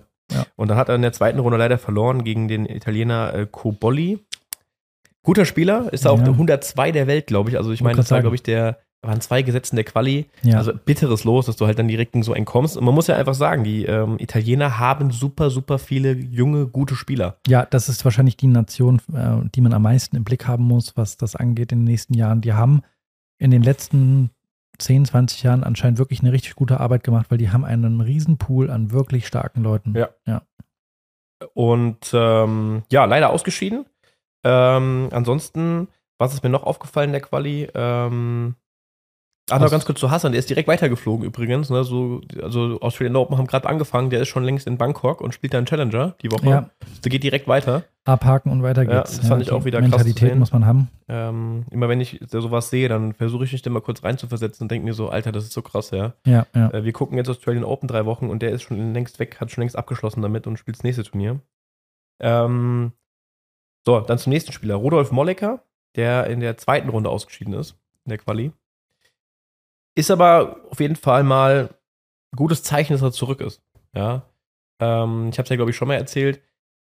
A: Und dann hat er in der zweiten Runde leider verloren gegen den Italiener äh, Cobolli. Guter Spieler, ist auch
B: Ja.
A: der 102 der Welt, glaube ich. Also ich meine, das war, glaube ich, der, waren zwei Gesetzen der Quali.
B: Ja.
A: Also bitteres Los, dass du halt dann direkt in so entkommst. Und man muss ja einfach sagen, die ähm, Italiener haben super, super viele junge, gute Spieler.
B: Ja, das ist wahrscheinlich die Nation, äh, die man am meisten im Blick haben muss, was das angeht in den nächsten Jahren. Die haben in den letzten 10, 20 Jahren anscheinend wirklich eine richtig gute Arbeit gemacht, weil die haben einen riesen Pool an wirklich starken Leuten.
A: Ja.
B: ja.
A: Und ähm, ja, leider ausgeschieden. Ähm, ansonsten, was ist mir noch aufgefallen in der Quali? Ähm, ach, noch ganz kurz zu Hassan, der ist direkt weitergeflogen übrigens. Ne? So, also Australian Open haben gerade angefangen, der ist schon längst in Bangkok und spielt dann Challenger die Woche.
B: Ja,
A: Der geht direkt weiter.
B: abhaken und weiter
A: Ja,
B: geht's.
A: das fand ich
B: die
A: auch wieder krass zu
B: Mentalität muss man haben.
A: Ähm, immer wenn ich sowas sehe, dann versuche ich mich da mal kurz reinzuversetzen und denke mir so, Alter, das ist so krass, ja.
B: Ja, ja.
A: Äh, wir gucken jetzt Australian Open drei Wochen und der ist schon längst weg, hat schon längst abgeschlossen damit und spielt das nächste Turnier. Ähm, so, dann zum nächsten Spieler. Rudolf Mollecker, der in der zweiten Runde ausgeschieden ist, in der Quali. Ist aber auf jeden Fall mal ein gutes Zeichen, dass er zurück ist. Ja. Ähm, ich habe es ja, glaube ich, schon mal erzählt.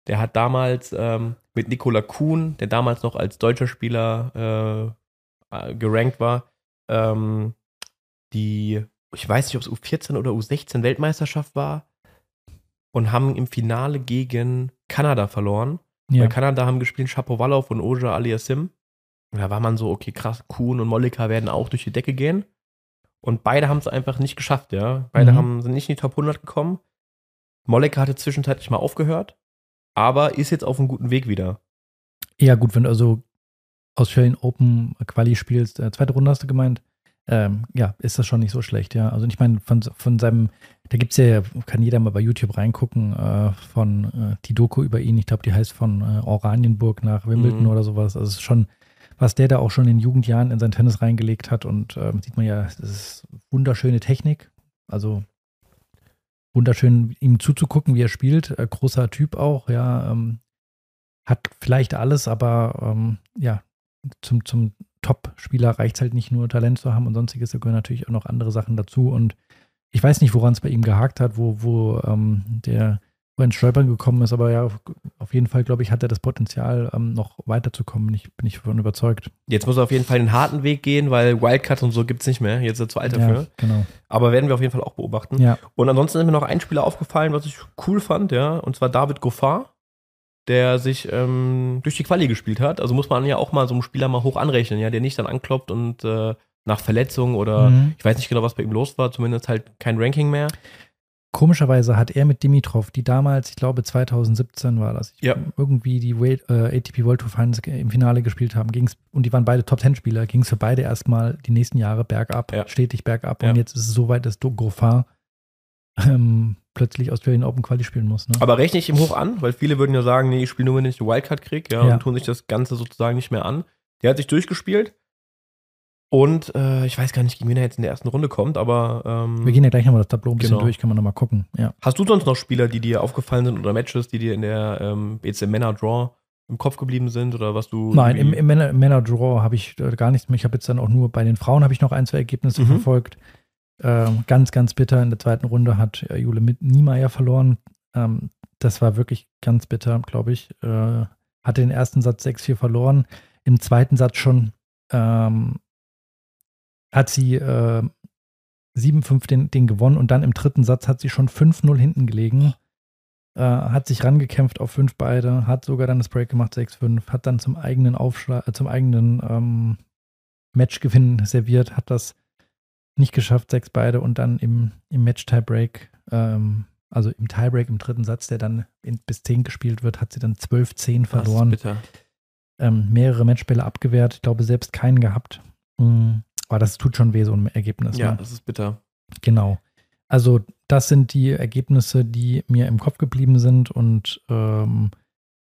A: Der hat damals ähm, mit Nikola Kuhn, der damals noch als deutscher Spieler äh, äh, gerankt war, ähm, die, ich weiß nicht, ob es U14 oder U16 Weltmeisterschaft war, und haben im Finale gegen Kanada verloren.
B: ja.
A: Bei Kanada haben gespielt Shapovalov und Oja Aliassim. Und da war man so, okay, krass, Kuhn und Mollika werden auch durch die Decke gehen. Und beide haben es einfach nicht geschafft, ja. Beide
B: Mhm.
A: haben, sind nicht in die Top 100 gekommen. Mollika hatte zwischenzeitlich mal aufgehört, aber ist jetzt auf einem guten Weg wieder.
B: Ja, gut, wenn du also Australian Open Quali spielst, äh, zweite Runde hast du gemeint, ähm, ja, ist das schon nicht so schlecht, ja. Also ich meine, von, von seinem, da gibt es ja, kann jeder mal bei YouTube reingucken, äh, von äh, die Doku über ihn, ich glaube, die heißt von äh, Oranienburg nach Wimbledon
A: Mhm.
B: oder sowas. Also es ist schon, was der da auch schon in Jugendjahren in sein Tennis reingelegt hat und ähm, sieht man ja, das ist wunderschöne Technik. Also wunderschön, ihm zuzugucken, wie er spielt. Äh, großer Typ auch, ja. Ähm, hat vielleicht alles, aber ähm, ja, zum, zum Top-Spieler reicht es halt nicht nur Talent zu haben und sonstiges, da gehören natürlich auch noch andere Sachen dazu. Und ich weiß nicht, woran es bei ihm gehakt hat, wo, wo ähm, der wo er ins Stolpern gekommen ist, aber ja, auf jeden Fall, glaube ich, hat er das Potenzial, ähm, noch weiterzukommen. Bin ich, bin ich davon überzeugt.
A: Jetzt muss er auf jeden Fall den harten Weg gehen, weil Wildcard und so gibt es nicht mehr. Jetzt ist er zu alt dafür.
B: Ja, genau.
A: Aber werden wir auf jeden Fall auch beobachten.
B: Ja.
A: Und ansonsten ist mir noch ein Spieler aufgefallen, was ich cool fand, ja, und zwar David Goffard, der sich ähm, durch die Quali gespielt hat. Also muss man ja auch mal so einen Spieler mal hoch anrechnen, ja, der nicht dann ankloppt und äh, nach Verletzung oder
B: Mhm.
A: ich weiß nicht genau, was bei ihm los war, zumindest halt kein Ranking mehr.
B: Komischerweise hat er mit Dimitrov, die damals, ich glaube 2017 war das,
A: Ja.
B: irgendwie die Wait, äh, ATP World Tour Finals im Finale gespielt haben, ging's, und die waren beide Top-10-Spieler, ging es für beide erstmal die nächsten Jahre bergab,
A: Ja.
B: stetig bergab.
A: Ja.
B: Und jetzt ist es so weit, dass Goffard ähm, plötzlich Australian Open Quali spielen muss. Ne?
A: Aber rechne ich ihm hoch an, weil viele würden ja sagen, nee, ich spiele nur, wenn ich die Wildcard kriege, ja,
B: Ja.
A: und tun sich das Ganze sozusagen nicht mehr an. Der hat sich durchgespielt und äh, ich weiß gar nicht, gegen wen er jetzt in der ersten Runde kommt, aber ähm,
B: Wir gehen ja gleich nochmal das Tableau ein bisschen
A: Genau.
B: durch, kann man nochmal gucken. Ja.
A: hast du sonst noch Spieler, die dir aufgefallen sind oder Matches, die dir in der ähm, jetzt im Männer Draw im Kopf geblieben sind oder was du
B: Nein, im, im Männer, Männer Draw habe ich äh, gar nichts mehr. Ich habe jetzt dann auch nur bei den Frauen habe ich noch ein, zwei Ergebnisse
A: Mhm.
B: verfolgt. Ähm, ganz, ganz bitter. In der zweiten Runde hat äh, Jule mit Niemeyer verloren. Ähm, das war wirklich ganz bitter, glaube ich. Äh, hatte den ersten Satz 6-4 verloren. Im zweiten Satz schon ähm, hat sie äh, 7-5 den, den gewonnen und dann im dritten Satz hat sie schon 5-0 hinten gelegen. Äh, hat sich rangekämpft auf 5 beide, hat sogar dann das Break gemacht, 6-5, hat dann zum eigenen Aufschlag, äh, zum eigenen ähm, Matchgewinn serviert, hat das nicht geschafft, 6 beide und dann im, im Match-Tiebreak, ähm, also im Tiebreak im dritten Satz, der dann in, bis 10 gespielt wird, hat sie dann 12-10
A: Das ist
B: verloren
A: bitter.
B: ähm, mehrere Matchbälle abgewehrt. Ich glaube, selbst keinen gehabt. Mm, Aber das tut schon weh, so ein Ergebnis.
A: Ja,
B: Ne?
A: das ist bitter.
B: Genau. Also, das sind die Ergebnisse, die mir im Kopf geblieben sind. Und ähm,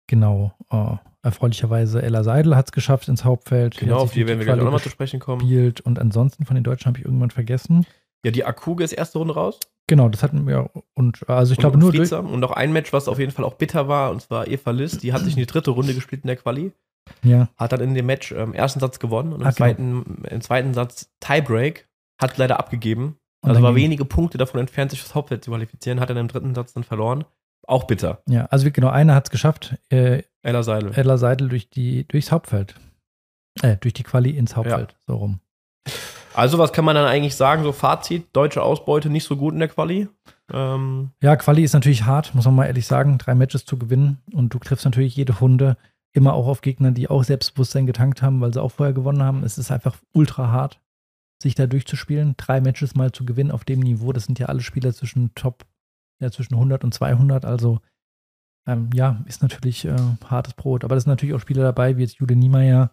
B: genau, äh, erfreulicherweise Ella Seidel hat es geschafft ins Hauptfeld.
A: Genau, auf die
B: durch
A: werden wir gleich auch nochmal zu sprechen kommen.
B: gespielt. Und ansonsten von den Deutschen habe ich irgendwann vergessen.
A: Ja, die Akuge ist erste Runde raus.
B: Genau, das hatten wir. Und also ich
A: Und-
B: glaube nur durch.
A: Friedsamer. Und noch ein Match, was auf jeden Fall auch bitter war, und zwar Eva Liss, die hat sich in die dritte Runde gespielt in der Quali,
B: Ja,
A: hat dann in dem Match ähm, ersten Satz gewonnen und im,
B: Ah, genau.
A: zweiten, im zweiten Satz Tiebreak, hat leider abgegeben.
B: Und
A: Also war wenige Punkte davon entfernt, sich fürs Hauptfeld zu qualifizieren, hat dann im dritten Satz dann verloren. Auch bitter.
B: ja, also wie- genau, einer hat es geschafft. Äh,
A: Ella Seidel.
B: Ella Seidel durch die, durchs Hauptfeld. Äh, durch die Quali ins Hauptfeld. So rum.
A: Also, was kann man dann eigentlich sagen? So Fazit, deutsche Ausbeute nicht so gut in der Quali. Ähm,
B: Ja, Quali ist natürlich hart, muss man mal ehrlich sagen, drei Matches zu gewinnen. Und du triffst natürlich jede Runde immer auch auf Gegner, die auch Selbstbewusstsein getankt haben, weil sie auch vorher gewonnen haben. Es ist einfach ultra hart, sich da durchzuspielen. Drei Matches mal zu gewinnen auf dem Niveau, das sind ja alle Spieler zwischen Top, ja, zwischen 100 und 200. Also, ähm, ja, ist natürlich äh, hartes Brot. Aber das sind natürlich auch Spieler dabei, wie jetzt Jude Niemeyer,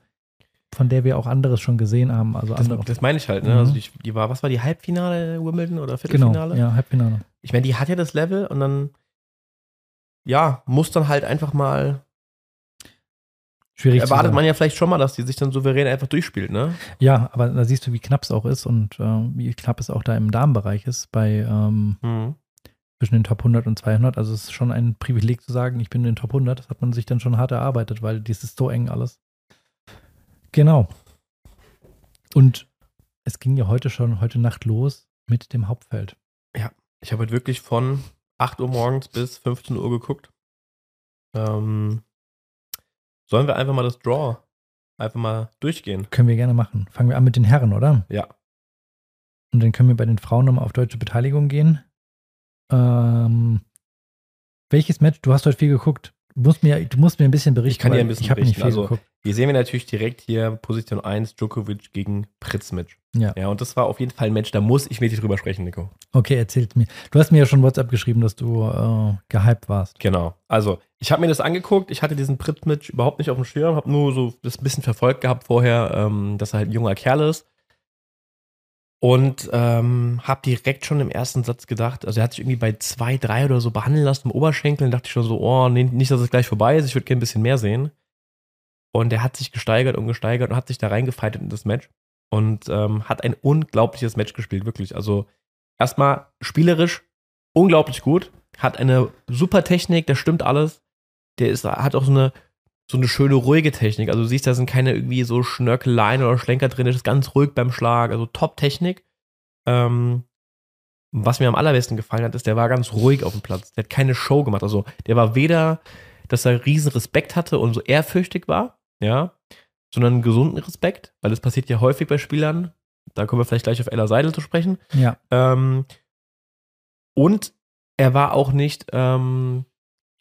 B: von der wir auch anderes schon gesehen haben. Also
A: das,
B: andere.
A: das meine ich halt, ne?
B: Mhm.
A: Also, die, die war, was war die Halbfinale Wimbledon oder
B: genau,
A: Viertelfinale?
B: ja, Halbfinale.
A: Ich meine, die hat ja das Level und dann, ja, muss dann halt einfach mal
B: Schwierig
A: erwartet man ja vielleicht schon mal, dass die sich dann souverän einfach durchspielt, ne?
B: Ja, aber da siehst du, wie knapp es auch ist und äh, wie knapp es auch da im Damenbereich ist, bei ähm,
A: Mhm.
B: zwischen den Top 100 und 200. Also es ist schon ein Privileg zu sagen, ich bin in den Top 100. Das hat man sich dann schon hart erarbeitet, weil dies ist so eng alles. Genau. Und es ging ja heute schon, heute Nacht los mit dem Hauptfeld.
A: Ich habe halt wirklich von 8 Uhr morgens bis 15 Uhr geguckt. Ähm, sollen wir einfach mal das Draw einfach mal durchgehen?
B: Können wir gerne machen. Fangen wir an mit den Herren, oder?
A: Ja.
B: Und dann können wir bei den Frauen nochmal auf deutsche Beteiligung gehen. Ähm, welches Match? Du hast heute viel geguckt. Du musst mir, du musst mir ein bisschen berichten.
A: Ich kann dir ein bisschen
B: Ich habe nicht
A: berichten.
B: viel
A: Also,
B: geguckt.
A: Hier sehen wir natürlich direkt hier Position 1 Djokovic gegen Pritzmitsch.
B: Ja.
A: Ja, und das war auf jeden Fall ein Match, da muss ich mit dir drüber sprechen, Nico.
B: Okay, erzählt mir. Du hast mir ja schon WhatsApp geschrieben, dass du äh, gehypt warst.
A: Genau. Also, ich habe mir das angeguckt. Ich hatte diesen Pritzmitsch überhaupt nicht auf dem Schirm, habe nur so das ein bisschen verfolgt gehabt vorher, ähm, dass er halt ein junger Kerl ist. Und ähm, habe direkt schon im ersten Satz gedacht, also er hat sich irgendwie bei zwei, drei oder so behandeln lassen im Oberschenkel. Dann dachte ich schon so, oh, nee, nicht, dass es gleich vorbei ist. Ich würde gerne ein bisschen mehr sehen. Und er hat sich gesteigert und gesteigert und hat sich da reingefightet in das Match. Und ähm, hat ein unglaubliches Match gespielt, wirklich. Also erstmal spielerisch unglaublich gut. Hat eine super Technik, da stimmt alles. Der ist, hat auch so eine, so eine schöne, ruhige Technik. Also du siehst, da sind keine irgendwie so Schnörkeleien oder Schlenker drin. Das ist ganz ruhig beim Schlag. Also Top-Technik. Ähm, was mir am allerbesten gefallen hat, ist, der war ganz ruhig auf dem Platz. Der hat keine Show gemacht. Also der war weder, dass er riesen Respekt hatte und so ehrfürchtig war, ja, sondern einen gesunden Respekt, weil das passiert ja häufig bei Spielern. Da kommen wir vielleicht gleich auf Ella Seidel zu sprechen.
B: Ja.
A: Ähm, und er war auch nicht ähm,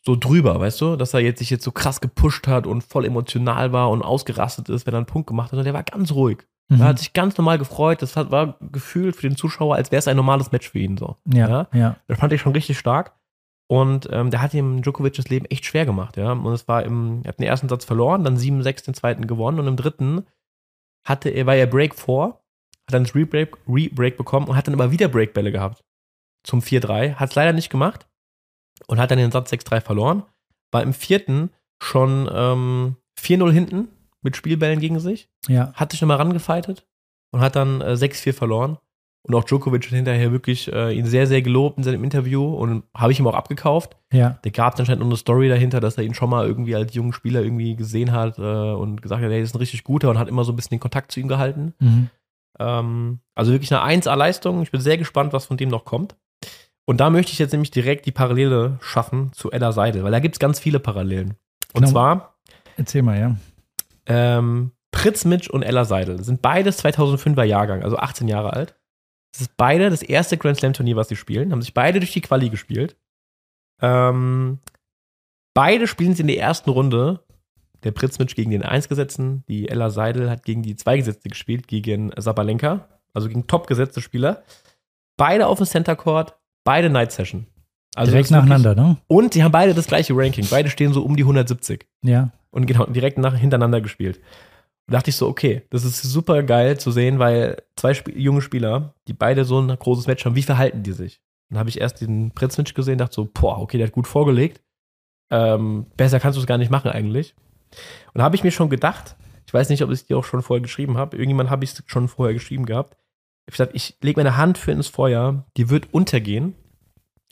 A: so drüber, weißt du, dass er jetzt sich jetzt so krass gepusht hat und voll emotional war und ausgerastet ist, wenn er einen Punkt gemacht hat. sondern der war ganz ruhig.
B: Mhm.
A: Er hat sich ganz normal gefreut. Das hat, war gefühlt für den Zuschauer, als wäre es ein normales Match für ihn so.
B: ja,
A: ja.
B: ja,
A: Das fand ich schon richtig stark. Und ähm, der hat ihm Djokovic das Leben echt schwer gemacht, ja. Und es war im, er hat den ersten Satz verloren, dann 7-6 den zweiten gewonnen und im dritten hatte er, war er Break vor, hat dann das Rebreak, Rebreak bekommen und hat dann aber wieder Breakbälle gehabt. Zum 4-3. Hat es leider nicht gemacht und hat dann den Satz 6-3 verloren. War im vierten schon ähm, 4-0 hinten mit Spielbällen gegen sich
B: ja.
A: hat sich nochmal rangefightet und hat dann äh, 6-4 verloren. Und auch Djokovic hat hinterher wirklich äh, ihn sehr, sehr gelobt in seinem Interview und habe ich ihm auch abgekauft.
B: ja.
A: Der gab anscheinend noch eine Story dahinter, dass er ihn schon mal irgendwie als jungen Spieler irgendwie gesehen hat äh, und gesagt hat, er ist ein richtig guter und hat immer so ein bisschen den Kontakt zu ihm gehalten.
B: Mhm.
A: Ähm, also wirklich eine 1A-Leistung. Ich bin sehr gespannt, was von dem noch kommt. Und da möchte ich jetzt nämlich direkt die Parallele schaffen zu Ella Seidel, weil da gibt es ganz viele Parallelen. Und
B: Genau.
A: zwar
B: Erzähl mal, ja.
A: ähm, Pritz Mitsch und Ella Seidel sind beides 2005er Jahrgang, also 18 Jahre alt. Das ist beide das erste Grand Slam Turnier, was sie spielen. Haben sich beide durch die Quali gespielt. Ähm, beide spielen sie in der ersten Runde. Der Pritz Mitsch gegen den 1 gesetzten, die Ella Seidel hat gegen die 2 gesetzte gespielt, gegen Sabalenka, also gegen top gesetzte Spieler. Beide auf dem Center Court, beide Night Session. Also
B: Direkt nacheinander, ne?
A: Und die haben beide das gleiche Ranking. Beide stehen so um die 170
B: Ja.
A: und genau direkt nach, hintereinander gespielt. Da dachte ich so, okay, das ist super geil zu sehen, weil zwei Sp junge Spieler, die beide so ein großes Match haben, wie verhalten die sich? Dann habe ich erst den Pritzmitsch gesehen, dachte so, boah, okay, der hat gut vorgelegt. Ähm, besser kannst du es gar nicht machen eigentlich. Und da habe ich mir schon gedacht, ich weiß nicht, ob ich es dir auch schon vorher geschrieben habe, irgendjemand habe ich es schon vorher geschrieben gehabt. Ich gesagt, ich lege meine Hand für ins Feuer, die wird untergehen,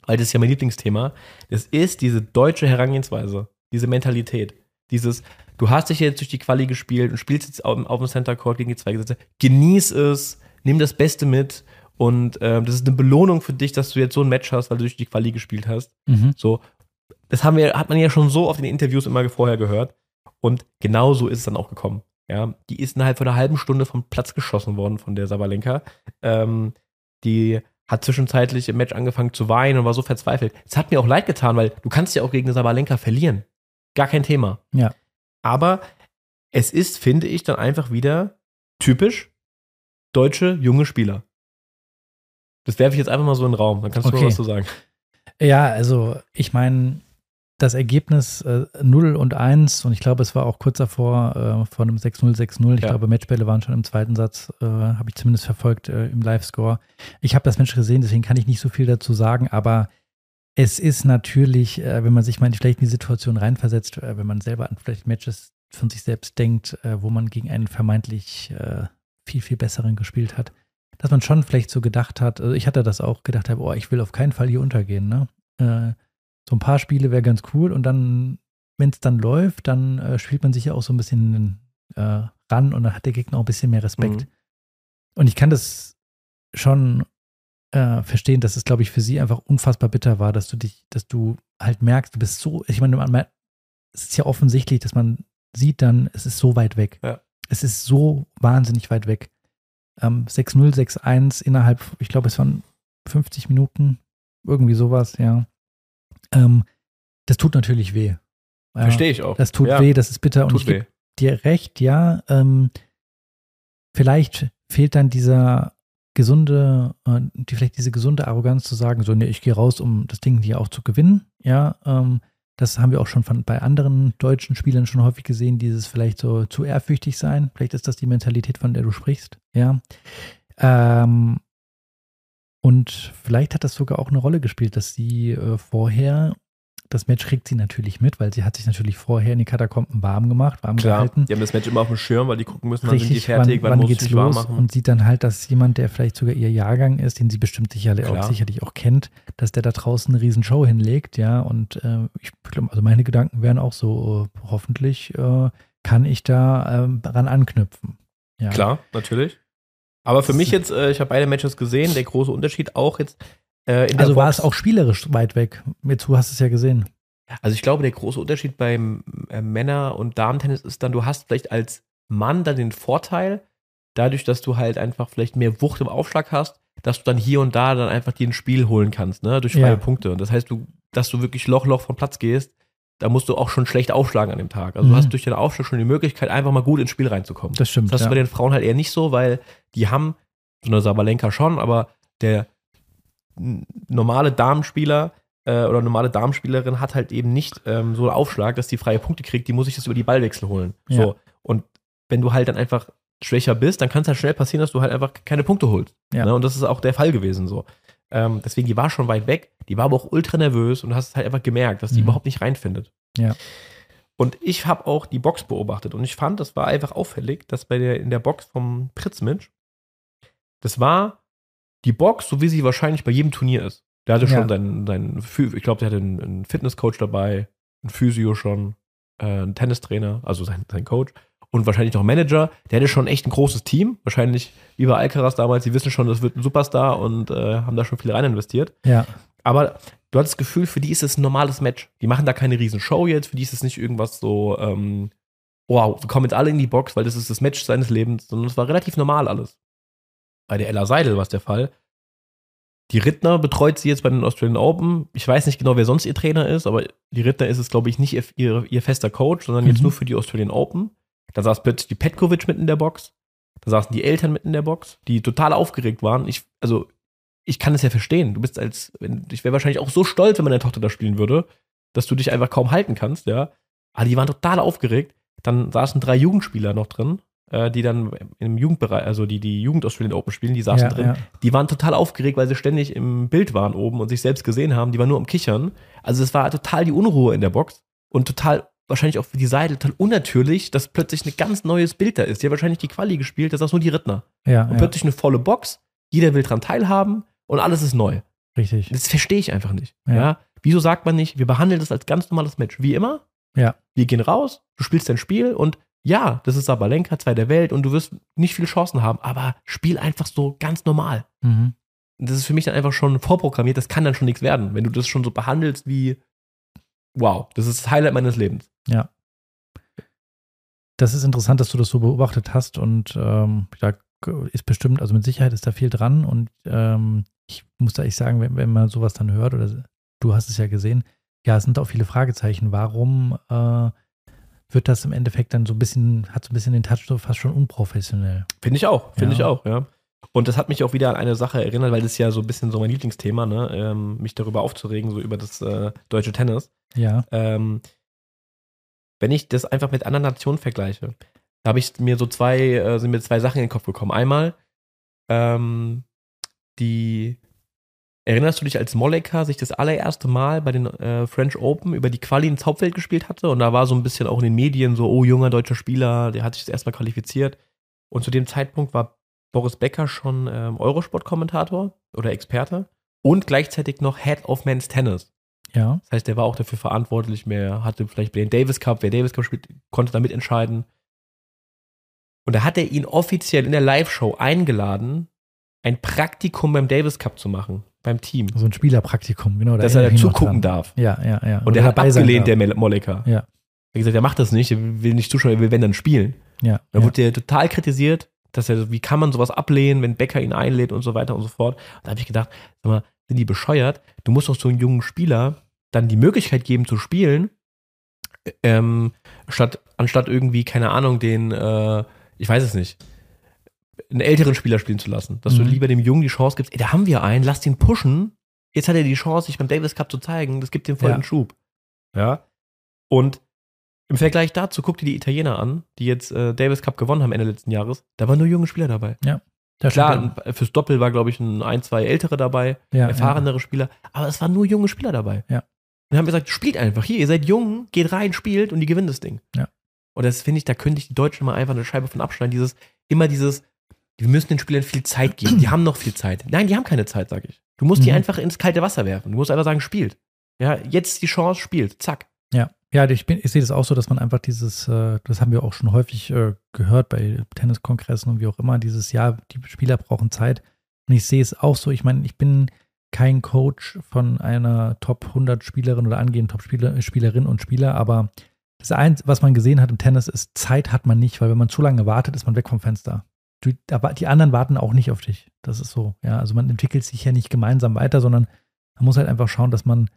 A: weil das ist ja mein Lieblingsthema. Das ist diese deutsche Herangehensweise, diese Mentalität. Dieses, du hast dich jetzt durch die Quali gespielt und spielst jetzt auf, auf dem Center Court gegen die zwei Gesetze. Genieß es, nimm das Beste mit und ähm, das ist eine Belohnung für dich, dass du jetzt so ein Match hast, weil du durch die Quali gespielt hast.
B: Mhm.
A: So, das haben wir, hat man ja schon so auf den Interviews immer vorher gehört. Und genau so ist es dann auch gekommen. Ja, die ist innerhalb von einer halben Stunde vom Platz geschossen worden von der Sabalenka. Ähm, die hat zwischenzeitlich im Match angefangen zu weinen und war so verzweifelt. Es hat mir auch leid getan, weil du kannst ja auch gegen eine Sabalenka verlieren. Gar kein Thema.
B: Ja.
A: Aber es ist, finde ich, dann einfach wieder typisch deutsche junge Spieler. Das werfe ich jetzt einfach mal so in den Raum. Dann kannst du
B: Okay.
A: mal was zu sagen.
B: Ja, also ich meine, das Ergebnis äh, 0 und 1 und ich glaube, es war auch kurz davor äh, von einem 6-0, 6-0. Ich
A: Ja.
B: glaube, Matchbälle waren schon im zweiten Satz, äh, habe ich zumindest verfolgt äh, im Live-Score. Ich habe das Match gesehen, deswegen kann ich nicht so viel dazu sagen, aber es ist natürlich, äh, wenn man sich mal vielleicht in die Situation reinversetzt, äh, wenn man selber an vielleicht Matches von sich selbst denkt, äh, wo man gegen einen vermeintlich viel, viel besseren gespielt hat, dass man schon vielleicht so gedacht hat, also ich hatte das auch gedacht, habe, oh, ich will auf keinen Fall hier untergehen, ne? So ein paar Spiele wäre ganz cool und dann, wenn es dann läuft, dann äh, spielt man sich ja auch so ein bisschen äh, ran und dann hat der Gegner auch ein bisschen mehr Respekt.
A: Mhm.
B: Und ich kann das schon äh, verstehen, dass es, glaube ich, für sie einfach unfassbar bitter war, dass du dich, dass du halt merkst, du bist so, ich meine, es ist ja offensichtlich, dass man sieht dann, es ist so weit weg.
A: Ja.
B: Es ist so wahnsinnig weit weg. Ähm, 6-0, 6-1 innerhalb, ich glaube, es waren 50 Minuten, irgendwie sowas, ja. Ähm, das tut natürlich weh. Ja,
A: Verstehe ich auch.
B: Das tut
A: Ja,
B: weh, das ist bitter. Und
A: Tut
B: ich gebe dir recht, ja. Ähm, vielleicht fehlt dann dieser gesunde, äh, die, vielleicht diese gesunde Arroganz zu sagen, so, nee, ich gehe raus, um das Ding hier auch zu gewinnen. Ja, ähm, das haben wir auch schon von, bei anderen deutschen Spielern schon häufig gesehen, dieses vielleicht so zu ehrfürchtig sein. Vielleicht ist das die Mentalität, von der du sprichst. Ja. Ähm, und vielleicht hat das sogar auch eine Rolle gespielt, dass sie äh, vorher, das Match kriegt sie natürlich mit, weil sie hat sich natürlich vorher in die Katakomben warm gemacht, warm
A: Klar,
B: gehalten.
A: die haben das Match immer auf dem Schirm, weil die gucken müssen, wann sind die
B: Richtig,
A: fertig,
B: wann,
A: wann,
B: wann geht's los
A: machen.
B: und sieht dann halt, dass jemand, der vielleicht sogar ihr Jahrgang ist, den sie bestimmt sicherlich auch, sicherlich auch kennt, dass der da draußen eine riesen Show hinlegt, ja, und äh, ich glaube, also meine Gedanken wären auch so, äh, hoffentlich äh, kann ich da ähm, ran anknüpfen. Ja.
A: Klar, natürlich. Aber für mich jetzt, äh, ich habe beide Matches gesehen, der große Unterschied auch jetzt, Äh, in der
B: Also war
A: Box-
B: es auch spielerisch weit weg. Jetzt, du hast es ja gesehen.
A: Also ich glaube, der große Unterschied beim äh, Männer- und Damen-Tennis ist dann, du hast vielleicht als Mann dann den Vorteil, dadurch, dass du halt einfach vielleicht mehr Wucht im Aufschlag hast, dass du dann hier und da dann einfach dir ein Spiel holen kannst, ne, durch freie
B: Ja.
A: Punkte. Und das heißt, du, dass du wirklich Loch, Loch vom Platz gehst, da musst du auch schon schlecht aufschlagen an dem Tag. Also
B: Mhm.
A: du hast durch den Aufschlag schon die Möglichkeit, einfach mal gut ins Spiel reinzukommen.
B: Das stimmt.
A: Das hast
B: ja.
A: bei den Frauen halt eher nicht so, weil die haben, so eine Sabalenka schon, aber der normale Damenspieler äh, oder normale Damenspielerin hat halt eben nicht ähm, so einen Aufschlag, dass die freie Punkte kriegt, die muss sich das über die Ballwechsel holen.
B: Ja.
A: So. Und wenn du halt dann einfach schwächer bist, dann kann es halt schnell passieren, dass du halt einfach keine Punkte holst.
B: Ja.
A: Ne? Und das ist auch der Fall gewesen so. Ähm, deswegen, die war schon weit weg, die war aber auch ultra nervös und du hast es halt einfach gemerkt, dass die
B: Mhm.
A: überhaupt nicht reinfindet.
B: Ja.
A: Und ich habe auch die Box beobachtet und ich fand, das war einfach auffällig, dass bei der in der Box vom Pritzmensch, das war die Box, so wie sie wahrscheinlich bei jedem Turnier ist. Der hatte
B: Ja.
A: schon seinen, seinen ich glaube, der hatte einen, einen Fitnesscoach dabei, einen Physio schon, äh, einen Tennistrainer, also sein, sein Coach und wahrscheinlich noch Manager. Der hatte schon echt ein großes Team, wahrscheinlich wie bei Alcaraz damals, die wissen schon, das wird ein Superstar und äh, haben da schon viel rein investiert.
B: ja.
A: Aber du hast das Gefühl, für die ist es ein normales Match. Die machen da keine riesen Show jetzt, für die ist es nicht irgendwas so, ähm, wow, wir kommen jetzt alle in die Box, weil das ist das Match seines Lebens, sondern es war relativ normal alles. Bei der Ella Seidel war es der Fall. Die Rittner betreut sie jetzt bei den Australian Open. Ich weiß nicht genau, wer sonst ihr Trainer ist, aber die Rittner ist es, glaube ich, nicht ihr, ihr, ihr fester Coach, sondern jetzt
B: Mhm.
A: nur für die Australian Open. Da saß plötzlich die Petkovic mitten in der Box. Da saßen die Eltern mitten in der Box, die total aufgeregt waren. Ich, also, ich kann es ja verstehen. Du bist als, ich wäre wahrscheinlich auch so stolz, wenn meine Tochter da spielen würde, dass du dich einfach kaum halten kannst, ja. Aber die waren total aufgeregt. Dann saßen drei Jugendspieler noch drin, äh, die dann im Jugendbereich, also die die Jugend Australian Open spielen, die saßen
B: ja,
A: drin.
B: ja.
A: Die waren total aufgeregt, weil sie ständig im Bild waren oben und sich selbst gesehen haben. Die waren nur am Kichern. Also es war total die Unruhe in der Box und total wahrscheinlich auch für die Seite total unnatürlich, dass plötzlich ein ganz neues Bild da ist. Die haben wahrscheinlich die Quali gespielt, das ist nur die Rittner.
B: ja,
A: Und
B: ja.
A: plötzlich eine volle Box, jeder will dran teilhaben und alles ist neu.
B: Richtig.
A: Das verstehe ich einfach nicht.
B: Ja.
A: Ja. Wieso sagt man nicht, wir behandeln das als ganz normales Match? Wie immer?
B: Ja.
A: Wir gehen raus, du spielst dein Spiel und ja, das ist Sabalenka, zwei der Welt und du wirst nicht viele Chancen haben, aber spiel einfach so ganz normal.
B: Mhm.
A: Das ist für mich dann einfach schon vorprogrammiert, das kann dann schon nichts werden, wenn du das schon so behandelst wie, wow, das ist das Highlight meines Lebens.
B: Das ist interessant, dass du das so beobachtet hast und ähm, da ist bestimmt, also mit Sicherheit ist da viel dran und ähm, ich muss da echt sagen, wenn, wenn man sowas dann hört oder du hast es ja gesehen, ja, es sind auch viele Fragezeichen. Warum äh, wird das im Endeffekt dann so ein bisschen, hat so ein bisschen den Touch so fast schon unprofessionell?
A: Finde ich auch, finde
B: Ja.
A: ich auch, ja. Und das hat mich auch wieder an eine Sache erinnert, weil das ist ja so ein bisschen so mein Lieblingsthema, ne, ähm, mich darüber aufzuregen, so über das äh, deutsche Tennis.
B: Ja,
A: Ähm, wenn ich das einfach mit anderen Nationen vergleiche, da habe ich mir so zwei, äh, sind mir zwei Sachen in den Kopf gekommen. Einmal, ähm, die, erinnerst du dich, als Moleka sich das allererste Mal bei den äh, French Open über die Quali ins Hauptfeld gespielt hatte? Und da war so ein bisschen auch in den Medien so, oh, junger deutscher Spieler, der hat sich das erstmal qualifiziert. Und zu dem Zeitpunkt war Boris Becker schon ähm, Eurosport-Kommentator oder Experte und gleichzeitig noch Head of Men's Tennis.
B: ja,
A: Das heißt, er war auch dafür verantwortlich, mehr hatte vielleicht den Davis Cup, wer Davis Cup spielt, konnte da mitentscheiden. Und da hat er ihn offiziell in der Live-Show eingeladen, ein Praktikum beim Davis Cup zu machen, beim Team.
B: so ein Spielerpraktikum, genau. da
A: dass er
B: noch
A: zugucken darf.
B: Ja, ja, ja.
A: Und er hat abgelehnt, der Moleka.
B: Ja.
A: Er hat gesagt, er macht das nicht, er will nicht zuschauen, er will wenn dann spielen.
B: Ja,
A: Da
B: ja.
A: wurde er total kritisiert, dass er, wie kann man sowas ablehnen, wenn Becker ihn einlädt und so weiter und so fort. Und da habe ich gedacht, sag mal, sind die bescheuert? Du musst doch so einen jungen Spieler dann die Möglichkeit geben zu spielen, ähm, statt, anstatt irgendwie, keine Ahnung, den, äh, ich weiß es nicht, einen älteren Spieler spielen zu lassen. Dass du
B: Mhm.
A: lieber dem Jungen die Chance gibst, ey, da haben wir einen, lass den pushen. Jetzt hat er die Chance, sich beim Davis Cup zu zeigen. Das gibt dem voll
B: Ja.
A: Schub. Ja. Und im Vergleich dazu, guck dir die Italiener an, die jetzt äh, Davis Cup gewonnen haben Ende letzten Jahres. Da waren nur junge Spieler dabei.
B: Das
A: Klar, fürs Doppel war, glaube ich, ein, ein, zwei ältere dabei,
B: ja,
A: erfahrenere Spieler. Aber es waren nur junge Spieler dabei.
B: Ja.
A: Und haben gesagt, spielt einfach. Hier, ihr seid jung, geht rein, spielt und die gewinnen das Ding.
B: Ja.
A: Und das finde ich, da könnte ich die Deutschen mal einfach eine Scheibe von abschneiden. Dieses, immer dieses, wir müssen den Spielern viel Zeit geben. Die haben noch viel Zeit. Nein, die haben keine Zeit, sage ich. Du musst die
B: Mhm.
A: einfach ins kalte Wasser werfen. Du musst einfach sagen, spielt. Ja, jetzt die Chance, spielt. Zack.
B: Ja, ja, ich, bin, ich sehe das auch so, dass man einfach dieses, äh, das haben wir auch schon häufig äh, gehört bei Tenniskongressen und wie auch immer, dieses Jahr, die Spieler brauchen Zeit. Und ich sehe es auch so, ich meine, ich bin kein Coach von einer Top 100 Spielerin oder angehenden Top -Spieler, Spielerin und Spieler, aber das Einzige, was man gesehen hat im Tennis, ist, Zeit hat man nicht, weil wenn man zu lange wartet, ist man weg vom Fenster. Die, aber die anderen warten auch nicht auf dich. Das ist so. Ja, also man entwickelt sich ja nicht gemeinsam weiter, sondern man muss halt einfach schauen, dass man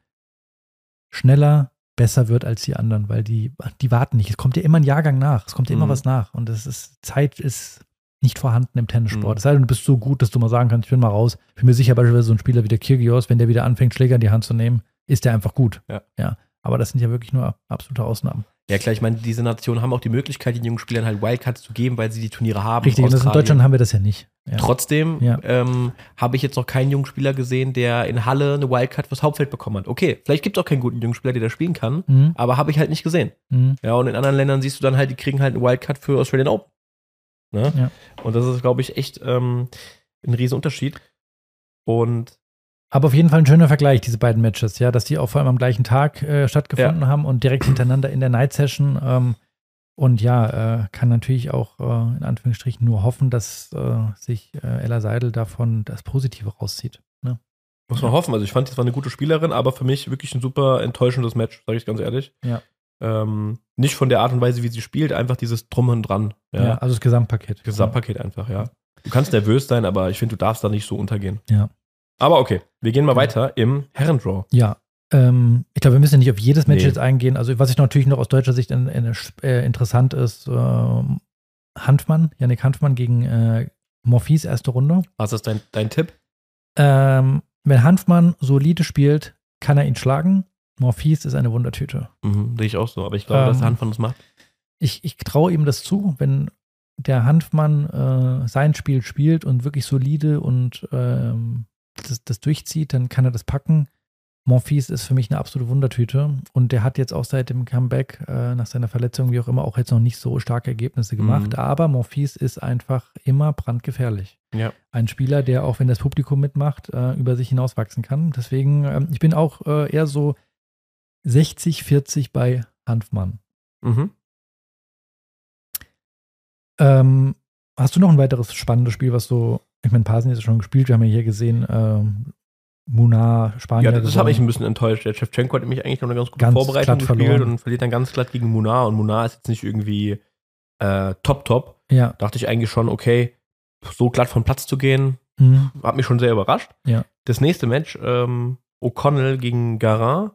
B: schneller, besser wird als die anderen, weil die, die warten nicht. Es kommt ja immer ein Jahrgang nach. Es kommt ja immer
A: Mhm.
B: was nach. Und das ist, Zeit ist nicht vorhanden im Tennissport.
A: Mhm.
B: Es sei denn, du bist so gut, dass du mal sagen kannst, ich bin mal raus. Ich bin mir sicher, beispielsweise so ein Spieler wie der Kyrgios, wenn der wieder anfängt, Schläger in die Hand zu nehmen, ist der einfach gut.
A: Ja.
B: ja. Aber das sind ja wirklich nur absolute Ausnahmen.
A: Ja, klar, ich meine, diese Nationen haben auch die Möglichkeit, den jungen Spielern halt Wildcards zu geben, weil sie die Turniere haben.
B: Richtig, in. Deutschland haben wir das ja nicht. Ja.
A: Trotzdem
B: Ja.
A: ähm, habe ich jetzt noch keinen jungen Spieler gesehen, der in Halle eine Wildcard fürs Hauptfeld bekommen hat. Okay, vielleicht gibt es auch keinen guten jungen Spieler, der da spielen kann,
B: Mhm.
A: aber habe ich halt nicht gesehen.
B: Mhm.
A: Ja, und in anderen Ländern siehst du dann halt, die kriegen halt eine Wildcard für Australian Open. Ne?
B: Ja.
A: Und das ist, glaube ich, echt ähm, ein Riesenunterschied. Und
B: Aber auf jeden Fall ein schöner Vergleich, diese beiden Matches, ja, dass die auch vor allem am gleichen Tag äh, stattgefunden haben und direkt hintereinander in der Night Session. Ähm, und ja, äh, kann natürlich auch äh, in Anführungsstrichen nur hoffen, dass äh, sich äh, Ella Seidel davon das Positive rauszieht. Ne?
A: muss man hoffen. Also ich fand, das war eine gute Spielerin, aber für mich wirklich ein super enttäuschendes Match, sage ich ganz ehrlich.
B: Ja.
A: Ähm, nicht von der Art und Weise, wie sie spielt, einfach dieses Drum und Dran.
B: Ja.
A: Ja.
B: also das Gesamtpaket.
A: Gesamtpaket einfach, ja. Du kannst nervös sein, aber ich finde, du darfst da nicht so untergehen.
B: Ja.
A: Aber okay, wir gehen mal
B: Ja.
A: weiter im Herrendraw.
B: Ja. Ähm, ich glaube, wir müssen nicht auf jedes Match
A: Nee.
B: jetzt eingehen. Also, was ich natürlich noch aus deutscher Sicht in, in, äh, interessant ist, ähm, Hanfmann, Yannick Hanfmann gegen äh, Morphis erste Runde.
A: Was ist dein, dein Tipp?
B: Ähm, wenn Hanfmann solide spielt, kann er ihn schlagen. Morphis ist eine Wundertüte.
A: Mhm, sehe ich auch so, aber ich glaube, dass
B: Ähm,
A: Hand von uns macht.
B: Ich, ich traue ihm das zu, wenn der Hanfmann äh, sein Spiel spielt und wirklich solide und ähm, das, das durchzieht, dann kann er das packen. Monfils ist für mich eine absolute Wundertüte und der hat jetzt auch seit dem Comeback äh, nach seiner Verletzung, wie auch immer, auch jetzt noch nicht so starke Ergebnisse gemacht.
A: Mhm.
B: Aber Monfils ist einfach immer brandgefährlich.
A: Ja.
B: Ein Spieler, der auch wenn das Publikum mitmacht, äh, über sich hinauswachsen kann. Deswegen, ähm, ich bin auch äh, eher so 60-40 bei Hanfmann.
A: Mhm.
B: Ähm, hast du noch ein weiteres spannendes Spiel, was so, ich meine, Pasen ist schon gespielt, wir haben ja hier gesehen, ähm, Munar, Spanier.
A: Ja, das habe ich ein bisschen enttäuscht. Der Shevchenko hat nämlich eigentlich noch eine ganz gute
B: Ganz
A: Vorbereitung gespielt
B: verloren.
A: und verliert dann ganz glatt gegen Munar. Und Munar ist jetzt nicht irgendwie äh, top, top.
B: Ja.
A: Dachte ich eigentlich schon, okay, so glatt vom Platz zu gehen,
B: Mhm.
A: hat mich schon sehr überrascht.
B: Ja.
A: Das nächste Match, ähm, O'Connell gegen Garin,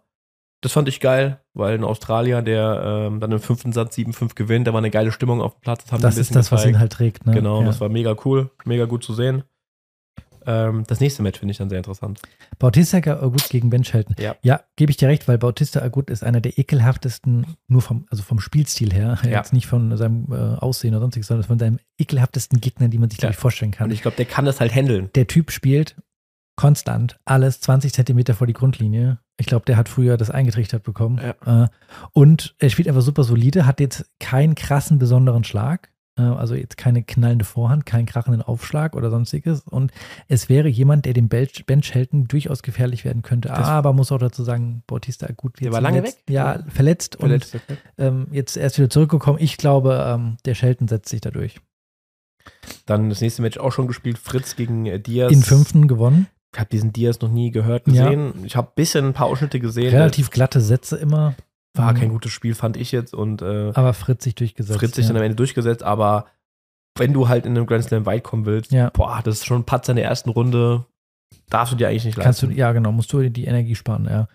A: das fand ich geil, weil ein Australier, der ähm, dann im fünften Satz 7-5 gewinnt, da war eine geile Stimmung auf dem Platz. Das
B: Das ist das, was
A: gezeigt.
B: ihn halt trägt. Ne?
A: Genau,
B: ja.
A: das war mega cool, mega gut zu sehen. Ähm, das nächste Match finde ich dann sehr interessant.
B: Bautista Agut gegen Ben Shelton.
A: Ja.
B: ja gebe ich dir recht, weil Bautista Agut ist einer der ekelhaftesten, nur vom, also vom Spielstil her,
A: Ja.
B: jetzt nicht von seinem äh, Aussehen oder sonstiges, sondern von seinem ekelhaftesten Gegner, die man sich, glaube ich, vorstellen kann.
A: Und ich glaube, der kann das halt handeln.
B: der Typ spielt konstant alles 20 Zentimeter vor die Grundlinie. Ich glaube, der hat früher das eingetrichtert bekommen. Äh, und er spielt einfach super solide, hat jetzt keinen krassen besonderen Schlag. Äh, also jetzt keine knallende Vorhand, keinen krachenden Aufschlag oder sonstiges. Und es wäre jemand, der dem Bench- Bench-Helden durchaus gefährlich werden könnte.
A: Das-
B: Aber muss auch dazu sagen, Bautista gut. Jetzt
A: war lange
B: letzt-
A: weg.
B: Ja, verletzt,
A: Verletzt.
B: und ähm, jetzt erst wieder zurückgekommen. Ich glaube, ähm, der Shelton setzt sich da durch.
A: Dann das nächste Match auch schon gespielt, Fritz gegen äh, Diaz.
B: In fünften gewonnen.
A: Ich habe diesen Diaz noch nie gehört,
B: Ja.
A: gesehen. Ich habe ein bisschen ein paar Ausschnitte gesehen.
B: Relativ glatte Sätze immer.
A: War
B: Ähm,
A: kein gutes Spiel, fand ich jetzt. Und äh,
B: Aber Fritz sich durchgesetzt.
A: Fritz sich
B: ja.
A: dann am Ende durchgesetzt. Aber wenn du halt in einem Grand Slam weit kommen willst,
B: Ja.
A: boah, das ist schon ein Patzer in der ersten Runde. Darfst du dir eigentlich nicht
B: Kannst du,
A: leisten.
B: ja, genau, musst du dir die Energie sparen, ja.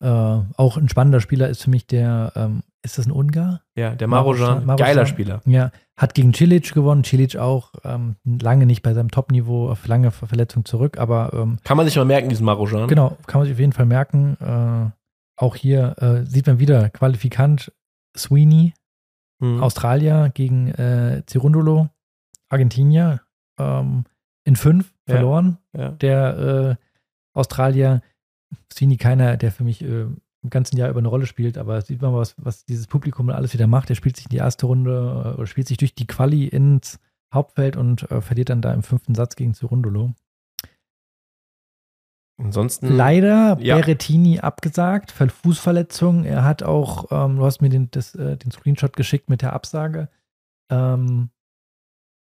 B: Äh, auch ein spannender Spieler ist für mich der, ähm, ist das ein Ungar?
A: ja, der Marojan,
B: Marojan-
A: geiler. Spieler.
B: Ja, hat gegen Cilic gewonnen. Cilic auch ähm, lange nicht bei seinem Top-Niveau, auf lange Ver- Verletzung zurück, aber ähm,
A: Kann man sich mal merken, diesen Marojan.
B: genau, kann man sich auf jeden Fall merken. Äh, auch hier äh, sieht man wieder Qualifikant Sweeney,
A: Hm.
B: Australier gegen äh, Cirundolo, Argentinier, ähm, in fünf
A: Ja.
B: verloren.
A: Ja.
B: der äh, Australier, Sweeney keiner, der für mich äh, im ganzen Jahr über eine Rolle spielt, aber sieht man, was, was dieses Publikum alles wieder macht. Er spielt sich in die erste Runde äh, oder spielt sich durch die Quali ins Hauptfeld und äh, verliert dann da im fünften Satz gegen Zurundolo.
A: Ansonsten.
B: Leider.
A: Ja.
B: Berrettini abgesagt, Ver- Fußverletzung. Er hat auch, ähm, du hast mir den, das, äh, den Screenshot geschickt mit der Absage. Ähm,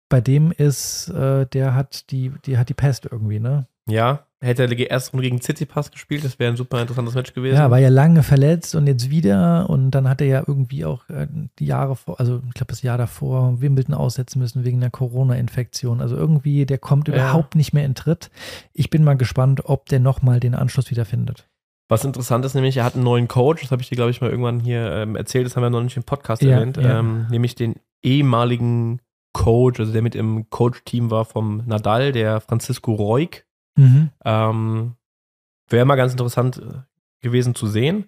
B: bei dem ist, äh, der hat die, die hat die Pest irgendwie, ne?
A: Ja, hätte er erst gegen Tsitsipas gespielt, das wäre ein super interessantes Match gewesen.
B: Ja, war ja lange verletzt und jetzt wieder und dann hat er ja irgendwie auch äh, die Jahre vor, also ich glaube das Jahr davor Wimbledon aussetzen müssen wegen der Corona-Infektion. Also irgendwie, der kommt
A: Ja.
B: überhaupt nicht mehr in Tritt. Ich bin mal gespannt, ob der nochmal den Anschluss wieder findet.
A: Was interessant ist, nämlich, er hat einen neuen Coach, das habe ich dir, glaube ich, mal irgendwann hier ähm, erzählt, das haben wir noch nicht im Podcast
B: Ja,
A: erwähnt,
B: ja.
A: Ähm, nämlich den ehemaligen Coach, also der mit im Coach-Team war vom Nadal, der Francisco Reuk.
B: Mhm.
A: Ähm, Wäre mal ganz interessant äh, gewesen zu sehen.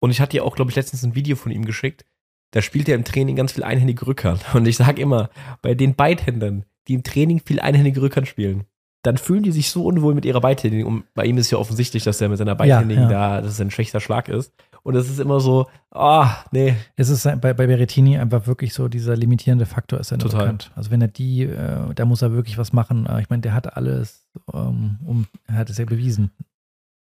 A: Und ich hatte dir auch, glaube ich, letztens ein Video von ihm geschickt. Da spielt er im Training ganz viel einhändige Rückhand. [LAUGHS] Und ich sage immer, bei den Beidhändern, die im Training viel einhändige Rückhand spielen, dann fühlen die sich so unwohl mit ihrer Beidhändigen. Und bei ihm ist ja offensichtlich, dass er mit seiner Beidhändigen
B: ja.
A: da, dass es ein schlechter Schlag ist. Und es ist immer so, ah, nee,
B: Es ist bei, bei Berrettini einfach wirklich so, dieser limitierende Faktor ist ja nur
A: Total.
B: bekannt. Also wenn er die, äh, da muss er wirklich was machen. Äh, Ich meine, der hat alles, ähm, um, er hat es ja bewiesen,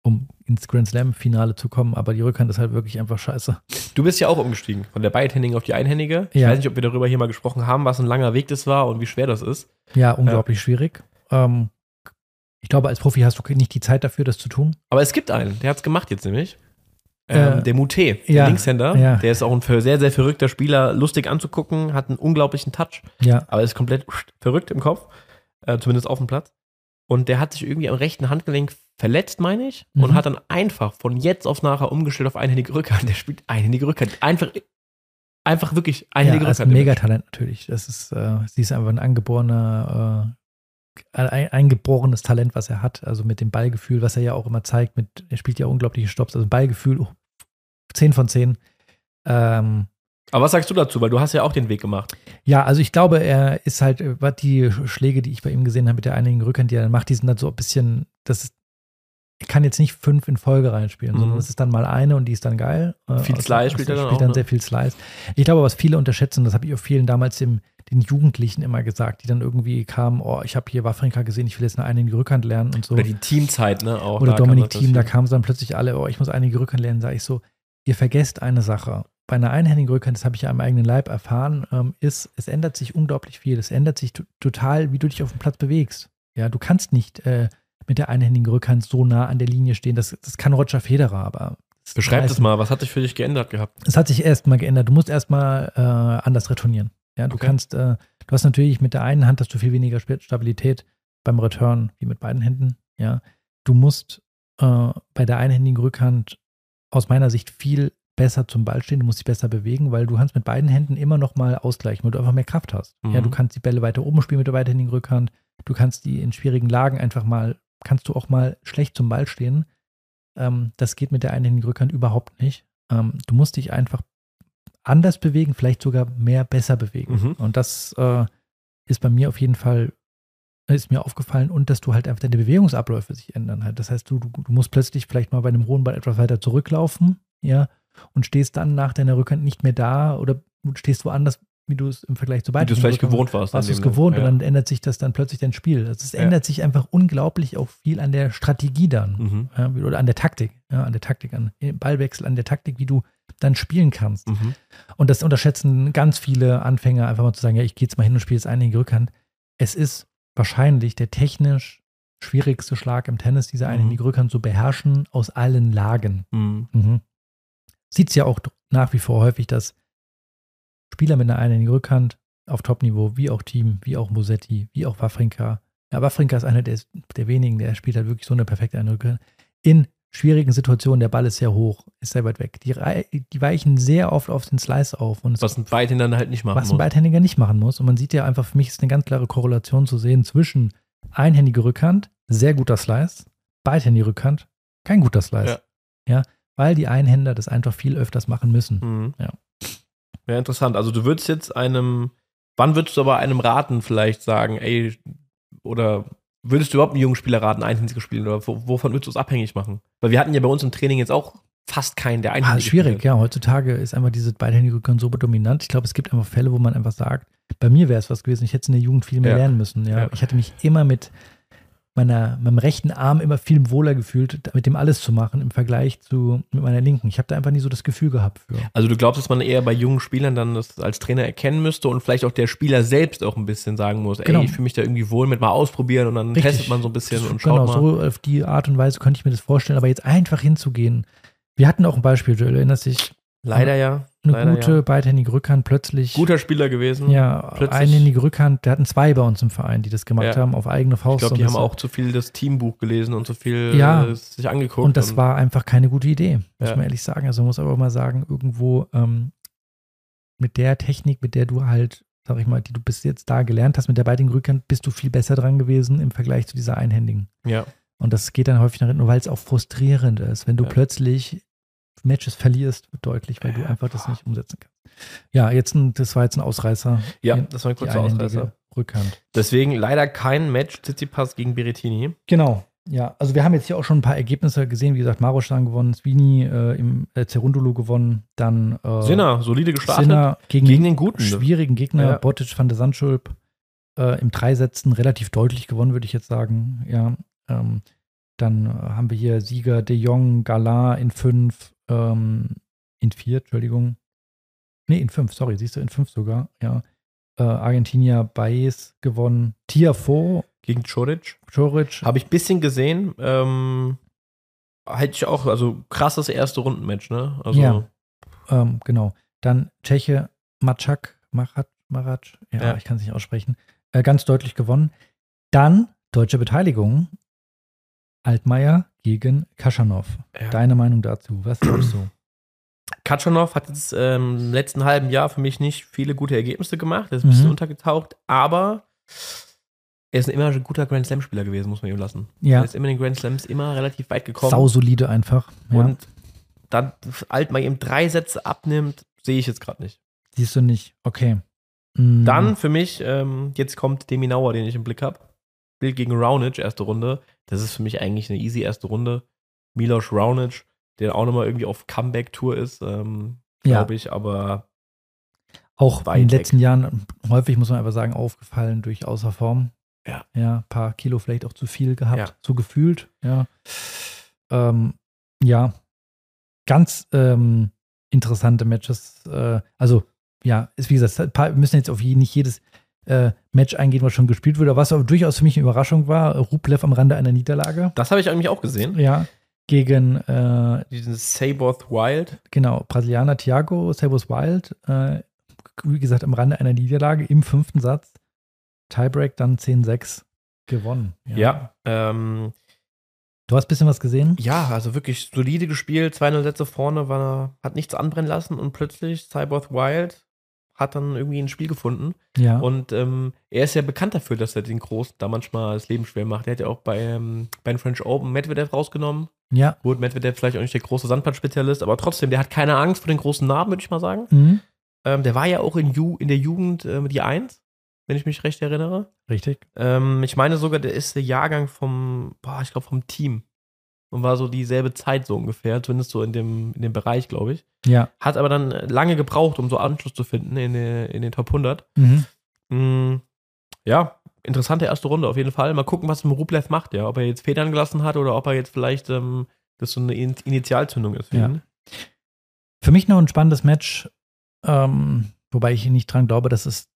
B: um ins Grand Slam-Finale zu kommen, aber die Rückhand ist halt wirklich einfach scheiße.
A: Du bist ja auch umgestiegen von der Beidhändigen auf die Einhändige. Ich
B: Ja.
A: weiß nicht, ob wir darüber hier mal gesprochen haben, was ein langer Weg das war und wie schwer das ist.
B: Ja, unglaublich schwierig. Ähm, ich glaube, als Profi hast du nicht die Zeit dafür, das zu tun.
A: Aber es gibt einen, der hat es gemacht jetzt nämlich. Ähm,
B: Äh,
A: der der
B: ja,
A: Linkshänder.
B: ja.
A: Der ist auch ein sehr, sehr verrückter Spieler, lustig anzugucken, hat einen unglaublichen Touch,
B: Ja,
A: aber ist komplett verrückt im Kopf, äh, zumindest auf dem Platz. Und der hat sich irgendwie am rechten Handgelenk verletzt, meine ich, und
B: Mhm.
A: hat dann einfach von jetzt auf nachher umgestellt auf einhändige Rückhand. Der spielt einhändige Rückhand. Einfach, einfach wirklich
B: ja
A: einhändige
B: ist ein
A: Rückhand.
B: Megatalent natürlich. Das ist, äh, sie ist einfach ein angeborener, äh, eingeborenes Talent, was er hat. Also mit dem Ballgefühl, was er ja auch immer zeigt. Mit, er spielt ja unglaubliche Stops. Also Ballgefühl, oh, 10 von 10. Ähm,
A: Aber was sagst du dazu? Weil du hast ja auch den Weg gemacht.
B: Ja, also ich glaube, er ist halt, äh, was die Schläge, die ich bei ihm gesehen habe mit der einigen Rückhand, die er dann macht, die sind halt so ein bisschen, das ist, kann jetzt nicht fünf in Folge reinspielen,
A: Mhm.
B: sondern es ist dann mal eine und die ist dann geil. Äh,
A: Viel Slice
B: aus-
A: spielt er dann
B: spielt
A: auch,
B: dann
A: ne?
B: sehr viel Slice. Ich glaube, was viele unterschätzen, das habe ich auch vielen damals dem, den Jugendlichen immer gesagt, die dann irgendwie kamen, oh, ich habe hier Wafrinka gesehen, ich will jetzt eine einige Rückhand lernen und so.
A: Oder die Teamzeit, ne? Auch
B: Oder Dominik Thiem, da kamen dann plötzlich alle, oh, ich muss einige Rückhand lernen, sage ich so, ihr vergesst eine Sache. Bei einer einhändigen Rückhand, das habe ich ja am eigenen Leib erfahren, ähm, ist, es ändert sich unglaublich viel. Es ändert sich to- total, wie du dich auf dem Platz bewegst. Ja, du kannst nicht äh, mit der einhändigen Rückhand so nah an der Linie stehen. Das, das kann Roger Federer, aber. das
A: Beschreib das mal, was hat sich für dich geändert gehabt?
B: es hat sich erst mal geändert. Du musst erst mal äh, anders retournieren. Ja, du
A: Okay.
B: kannst, äh, du hast natürlich mit der einen Hand hast du viel weniger Stabilität beim Return wie mit beiden Händen. Ja, du musst äh, bei der einhändigen Rückhand aus meiner Sicht viel besser zum Ball stehen. Du musst dich besser bewegen, weil du kannst mit beiden Händen immer noch mal ausgleichen, weil du einfach mehr Kraft hast. Ja,
A: Mhm.
B: du kannst die Bälle weiter oben spielen mit der beidhändigen Rückhand. Du kannst die in schwierigen Lagen einfach mal, kannst du auch mal schlecht zum Ball stehen. Ähm, das geht mit der einhändigen Rückhand überhaupt nicht. Ähm, du musst dich einfach anders bewegen, vielleicht sogar mehr besser bewegen.
A: Mhm.
B: Und das äh, ist bei mir auf jeden Fall, ist mir aufgefallen und dass du halt einfach deine Bewegungsabläufe sich ändern halt. Das heißt, du, du, du musst plötzlich vielleicht mal bei einem hohen Ball etwas weiter zurücklaufen, ja, und stehst dann nach deiner Rückhand nicht mehr da oder du stehst woanders, wie du es im Vergleich zu
A: Wie
B: beiden
A: du es vielleicht gewohnt warst.
B: warst du es gewohnt
A: ja.
B: und dann ändert sich das dann plötzlich dein Spiel. Also es
A: Ja.
B: ändert sich einfach unglaublich auch viel an der Strategie dann.
A: Mhm.
B: Wie- oder an der Taktik, an der Taktik, an dem Ballwechsel, an der Taktik, wie du dann spielen kannst.
A: Mhm.
B: Und das unterschätzen ganz viele Anfänger, einfach mal zu sagen, ja, ich gehe jetzt mal hin und spiele jetzt einige Rückhand. Es ist wahrscheinlich der technisch schwierigste Schlag im Tennis, diese
A: Mhm.
B: einhändige Rückhand zu beherrschen aus allen Lagen.
A: Mhm.
B: Mhm. Sieht es ja auch nach wie vor häufig, dass Spieler mit einer einhändigen Rückhand auf Topniveau, wie auch Team, wie auch Mosetti, wie auch Wawrinka. Ja, Wawrinka ist einer der, der wenigen, der spielt halt wirklich so eine perfekte Rückhand. In schwierigen Situationen, der Ball ist sehr hoch, ist sehr weit weg. Die, die weichen sehr oft auf den Slice auf. Und
A: Was ein Beidhänder halt nicht machen
B: was ein
A: muss.
B: Beidhändiger nicht machen muss. Und man sieht ja einfach, für mich ist eine ganz klare Korrelation zu sehen zwischen einhändige Rückhand, sehr guter Slice, beidhändige Rückhand, kein guter Slice. Ja. weil die Einhänder das einfach viel öfters machen müssen.
A: Mhm.
B: Ja.
A: Ja, interessant. Also du würdest jetzt einem, wann würdest du aber einem raten, vielleicht sagen, ey, oder würdest du überhaupt einem jungen Spieler raten, einhändig zu spielen? Oder wo- wovon würdest du es abhängig machen? Weil wir hatten ja bei uns im Training jetzt auch fast keinen, der
B: Ah,
A: einhändig
B: ist schwierig,
A: spielt.
B: ja. Heutzutage ist einfach diese beidhändige Rückhand so dominant. Ich glaube, es gibt einfach Fälle, wo man einfach sagt, bei mir wäre es was gewesen, ich hätte es in der Jugend viel mehr
A: Ja.
B: lernen müssen. Ja.
A: Ja.
B: Ich hatte mich immer mit meiner, meinem rechten Arm immer viel wohler gefühlt, mit dem alles zu machen im Vergleich zu mit meiner linken. Ich habe da einfach nie so das Gefühl gehabt für.
A: Also du glaubst, dass man eher bei jungen Spielern dann das als Trainer erkennen müsste und vielleicht auch der Spieler selbst auch ein bisschen sagen muss,
B: Genau.
A: ey, ich fühle mich da irgendwie wohl mit mal ausprobieren und dann
B: Richtig.
A: testet man so ein bisschen und schaut
B: genau,
A: mal.
B: so auf die Art und Weise könnte ich mir das vorstellen, aber jetzt einfach hinzugehen. Wir hatten auch ein Beispiel, du erinnerst dich,
A: Leider ja.
B: Eine
A: Leider,
B: gute
A: ja.
B: beidhändige Rückhand plötzlich.
A: Guter Spieler gewesen.
B: ja,
A: plötzlich-
B: einhändige Rückhand. Wir hatten zwei bei uns im Verein, die das gemacht
A: Ja.
B: haben, auf eigene
A: Ich
B: Faust.
A: glaube,
B: so
A: die haben
B: bisschen.
A: auch zu viel das Teambuch gelesen und zu viel
B: Ja.
A: äh, sich angeguckt.
B: Und das war einfach keine gute Idee, muss man ehrlich sagen. Also man muss aber auch mal sagen, irgendwo ähm, mit der Technik, mit der du halt, sag ich mal, die du bis jetzt da gelernt hast, mit der beidhändigen Rückhand, bist du viel besser dran gewesen im Vergleich zu dieser einhändigen.
A: ja.
B: Und das geht dann häufig nach hinten, nur weil es auch frustrierend ist, wenn du plötzlich Matches verlierst, deutlich, weil du einfach das nicht umsetzen kannst. Ja, jetzt ein, das war jetzt ein Ausreißer.
A: ja, das war ein kurzer Ausreißer.
B: Rückhand.
A: Deswegen leider kein Match Tsitsipas gegen Berrettini.
B: Genau. Ja, also wir haben jetzt hier auch schon ein paar Ergebnisse gesehen. Wie gesagt, Maroschan gewonnen, Svini äh, im äh, Cerundolo gewonnen, dann äh,
A: Sinner, solide gestartet.
B: Sinner gegen,
A: Gegen den Guten.
B: schwierigen Gegner,
A: Ja.
B: Botic van der Sandschulp, äh, im Dreisätzen relativ deutlich gewonnen, würde ich jetzt sagen. Ja, ähm, dann haben wir hier Sieger De Jong, Galar in fünf, ähm, in vier, Entschuldigung. Nee, in fünf, sorry, siehst du, in fünf sogar, ja. Äh, Argentinier Baez gewonnen, Tiafo,
A: Gegen Choric.
B: Choric,
A: Habe ich ein bisschen gesehen. Ähm, hätte ich auch, also krasses erste Rundenmatch, ne? Also,
B: Ja. ähm, genau. Dann Tscheche Maczak, Marat, Marat, ja,
A: Ja.
B: ich kann es nicht aussprechen, äh, ganz deutlich gewonnen. Dann deutsche Beteiligung, Altmaier gegen Kaschanov.
A: Ja.
B: Deine Meinung dazu, was glaubst du?
A: Katschanov hat jetzt ähm, im letzten halben Jahr für mich nicht viele gute Ergebnisse gemacht. Er ist ein bisschen
B: Mhm.
A: untergetaucht, aber er ist immer ein guter Grand Slam-Spieler gewesen, muss man ihm lassen.
B: Ja,
A: Er ist immer in den Grand Slams immer relativ weit gekommen.
B: sausolide einfach. Ja.
A: Und dann alt mal eben drei Sätze abnimmt, sehe ich jetzt gerade nicht.
B: Siehst du nicht, okay. Mm,
A: Dann für mich, ähm, jetzt kommt Deminauer, den ich im Blick habe. Spielt gegen Raonic, erste Runde. Das ist für mich eigentlich eine easy erste Runde. Milos Raonic, der auch nochmal irgendwie auf Comeback-Tour ist, ähm,
B: ja,
A: glaube ich, aber
B: auch in den
A: weg.
B: letzten Jahren häufig, muss man einfach sagen, aufgefallen durch außer Form.
A: Ja.
B: Ja, ein paar Kilo vielleicht auch zu viel gehabt,
A: Ja.
B: so gefühlt. Ja. Ähm, ja, ganz ähm, interessante Matches. Äh, also, ja, ist wie gesagt, paar, wir müssen jetzt auf je, nicht jedes äh, Match eingehen, was schon gespielt wurde. Was aber durchaus für mich eine Überraschung war, Rublev am Rande einer Niederlage.
A: das habe ich eigentlich auch gesehen.
B: Ja, gegen äh,
A: Diesen Saboth Wild.
B: genau, Brasilianer Thiago Sabos Wild, äh, wie gesagt, am Rande einer Niederlage im fünften Satz. Tiebreak dann 10-6 gewonnen.
A: Ja. ähm,
B: Du hast ein bisschen was gesehen?
A: ja, also wirklich solide gespielt. 2-0 Sätze vorne, war, hat nichts anbrennen lassen und plötzlich Saboth Wild hat dann irgendwie ein Spiel gefunden.
B: Ja.
A: Und ähm, er ist ja bekannt dafür, dass er den Großen da manchmal das Leben schwer macht. Er hat ja auch bei, ähm, bei den French Open Medvedev rausgenommen.
B: ja.
A: Gut, Medvedev vielleicht auch nicht der große Sandplatzspezialist, aber trotzdem, der hat keine Angst vor den großen Namen, würde ich mal sagen.
B: Mhm.
A: Ähm, der war ja auch in, Ju in der Jugend ähm, die Eins, wenn ich mich recht erinnere.
B: Richtig.
A: Ähm, ich meine sogar, der ist der Jahrgang vom, boah, ich glaube vom Team. Und war so dieselbe Zeit so ungefähr, zumindest so in dem, in dem Bereich, glaube ich.
B: Ja.
A: Hat aber dann lange gebraucht, um so Anschluss zu finden in, den- in den Top 100.
B: Mhm.
A: Mm, ja, interessante erste Runde auf jeden Fall. Mal gucken, was Rublev macht, ja. Ob er jetzt Federn gelassen hat oder ob er jetzt vielleicht ähm, das so eine In Initialzündung ist für
B: Ja. Für mich noch ein spannendes Match, ähm, wobei ich nicht dran glaube, dass es,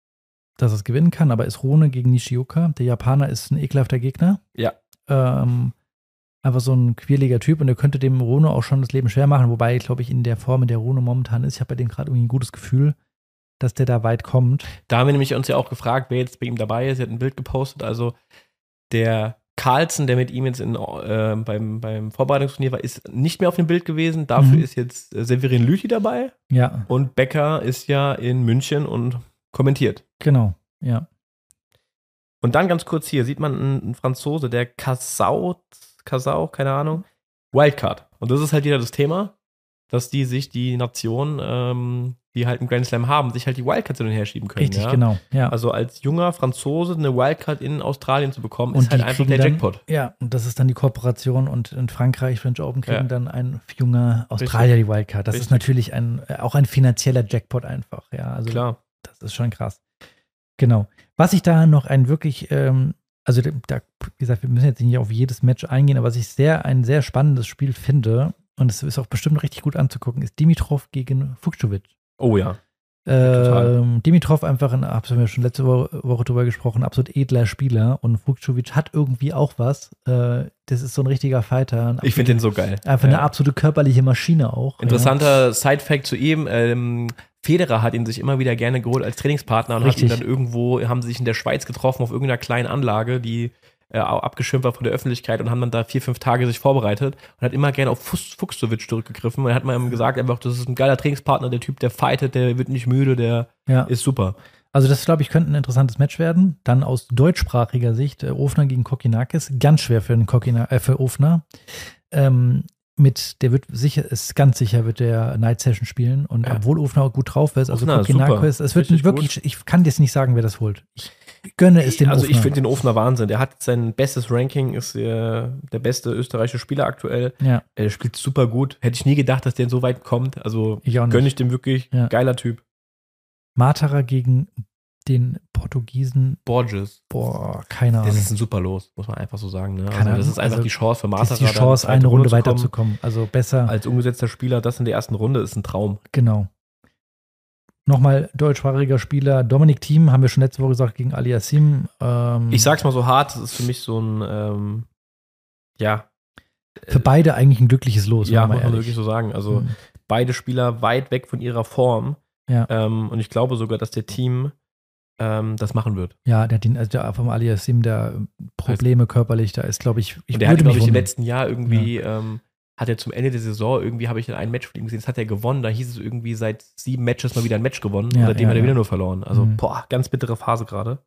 B: dass es gewinnen kann, aber ist Rune gegen Nishioka. Der Japaner ist ein ekelhafter Gegner.
A: Ja.
B: Ähm, einfach so ein quirliger Typ und der könnte dem Rune auch schon das Leben schwer machen, wobei, glaube ich, in der Form, in der Rune momentan ist, ich habe bei dem gerade irgendwie ein gutes Gefühl, dass der da weit kommt.
A: Da haben wir nämlich uns ja auch gefragt, wer jetzt bei ihm dabei ist. Er hat ein Bild gepostet. Also der Carlsen, der mit ihm jetzt in, äh, beim, beim Vorbereitungsturnier war, ist nicht mehr auf dem Bild gewesen. Dafür
B: Mhm.
A: ist jetzt äh, Severin Lüthi dabei.
B: Ja,
A: Und Becker ist ja in München und kommentiert.
B: genau. Ja.
A: Und dann ganz kurz hier sieht man einen, Franzose, der Casau, Casau, keine Ahnung, Wildcard. Und das ist halt wieder das Thema, dass die sich die Nation, ähm, die halt einen Grand Slam haben, sich halt die Wildcards hin und her schieben können.
B: Richtig,
A: ja?
B: genau. Ja.
A: Also als junger Franzose eine Wildcard in Australien zu bekommen,
B: Und
A: ist halt
B: die
A: einfach
B: kriegen
A: der
B: dann-
A: Jackpot.
B: Ja, und das ist dann die Kooperation und in Frankreich, French Open kriegen
A: Ja.
B: dann ein junger Australier die Wildcard. Das ist
A: Richtig.
B: natürlich ein, äh, auch ein finanzieller Jackpot einfach. Ja, also
A: Klar.
B: das ist schon krass. Genau. Was ich da noch ein wirklich ähm, also da, wie gesagt, wir müssen jetzt nicht auf jedes Match eingehen, aber was ich sehr, ein sehr spannendes Spiel finde, und es ist auch bestimmt richtig gut anzugucken, ist Dimitrov gegen Fuchsovic.
A: Oh ja.
B: Ähm, Dimitrov einfach, ein, haben wir schon letzte Woche, Woche drüber gesprochen, absolut edler Spieler und Vukcevic hat irgendwie auch was. Äh, das ist so ein richtiger Fighter.
A: ich finde den so geil.
B: Einfach ja. eine absolute körperliche Maschine auch.
A: Interessanter ja. Side-Fact zu ihm. Ähm, Federer hat ihn sich immer wieder gerne geholt als Trainingspartner und Richtig. hat ihn dann irgendwo, haben sie sich in der Schweiz getroffen auf irgendeiner kleinen Anlage, die äh, abgeschirmt war von der Öffentlichkeit und haben dann da vier, fünf Tage sich vorbereitet und hat immer gerne auf Fuchsowitsch zurückgegriffen. Und er hat mal gesagt, einfach, das ist ein geiler Trainingspartner, der Typ, der fightet, der wird nicht müde, der ja. ist super.
B: Also das, glaube ich, könnte ein interessantes Match werden. Dann aus deutschsprachiger Sicht, äh, Ofner gegen Kokinakis. Ganz schwer für, den Kokina, äh, für Ofner. Ähm, mit, der wird sicher, ist ganz sicher, wird der Night Session spielen. Und ja. obwohl Ofner gut drauf ist, also Kokinakis, es wird Richtig wirklich, gut. ich kann jetzt nicht sagen, wer das holt. Ich gönne es dem
A: Also ich finde den Ofner Wahnsinn. Der hat sein bestes Ranking, ist der, der beste österreichische Spieler aktuell.
B: Ja.
A: Er spielt super gut. Hätte ich nie gedacht, dass der so weit kommt. Also ich gönne ich dem wirklich. Ja. Geiler Typ.
B: Matara gegen den Portugiesen.
A: Borges.
B: Boah, keine Ahnung.
A: Das ist ein super Los, muss man einfach so sagen. Ne? Also das ist einfach also, die Chance für Matara. Das
B: ist die Chance, eine Runde, Runde weiterzukommen. Also besser.
A: Als umgesetzter Spieler, das in der ersten Runde ist ein Traum.
B: Genau. Nochmal deutschsprachiger Spieler. Dominik Thiem, haben wir schon letzte Woche gesagt, gegen Ali Yassim.
A: Ähm, ich sag's mal so hart, das ist für mich so ein, ähm, ja.
B: Für beide eigentlich ein glückliches Los.
A: Ja, muss man wirklich so sagen. Also mhm. beide Spieler weit weg von ihrer Form.
B: Ja.
A: Ähm, und ich glaube sogar, dass der Team ähm, das machen wird.
B: Ja, der, also der vom Ali Yassim, der Probleme körperlich, da ist, glaube ich,
A: ich der hat, glaube ich, im letzten Jahr irgendwie ja. ähm, hat er zum Ende der Saison irgendwie, habe ich dann ein Match von ihm gesehen, das hat er gewonnen. Da hieß es irgendwie seit sieben Matches mal wieder ein Match gewonnen. Ja, und seitdem ja, hat er wieder nur verloren. Also, mhm. boah, ganz bittere Phase gerade.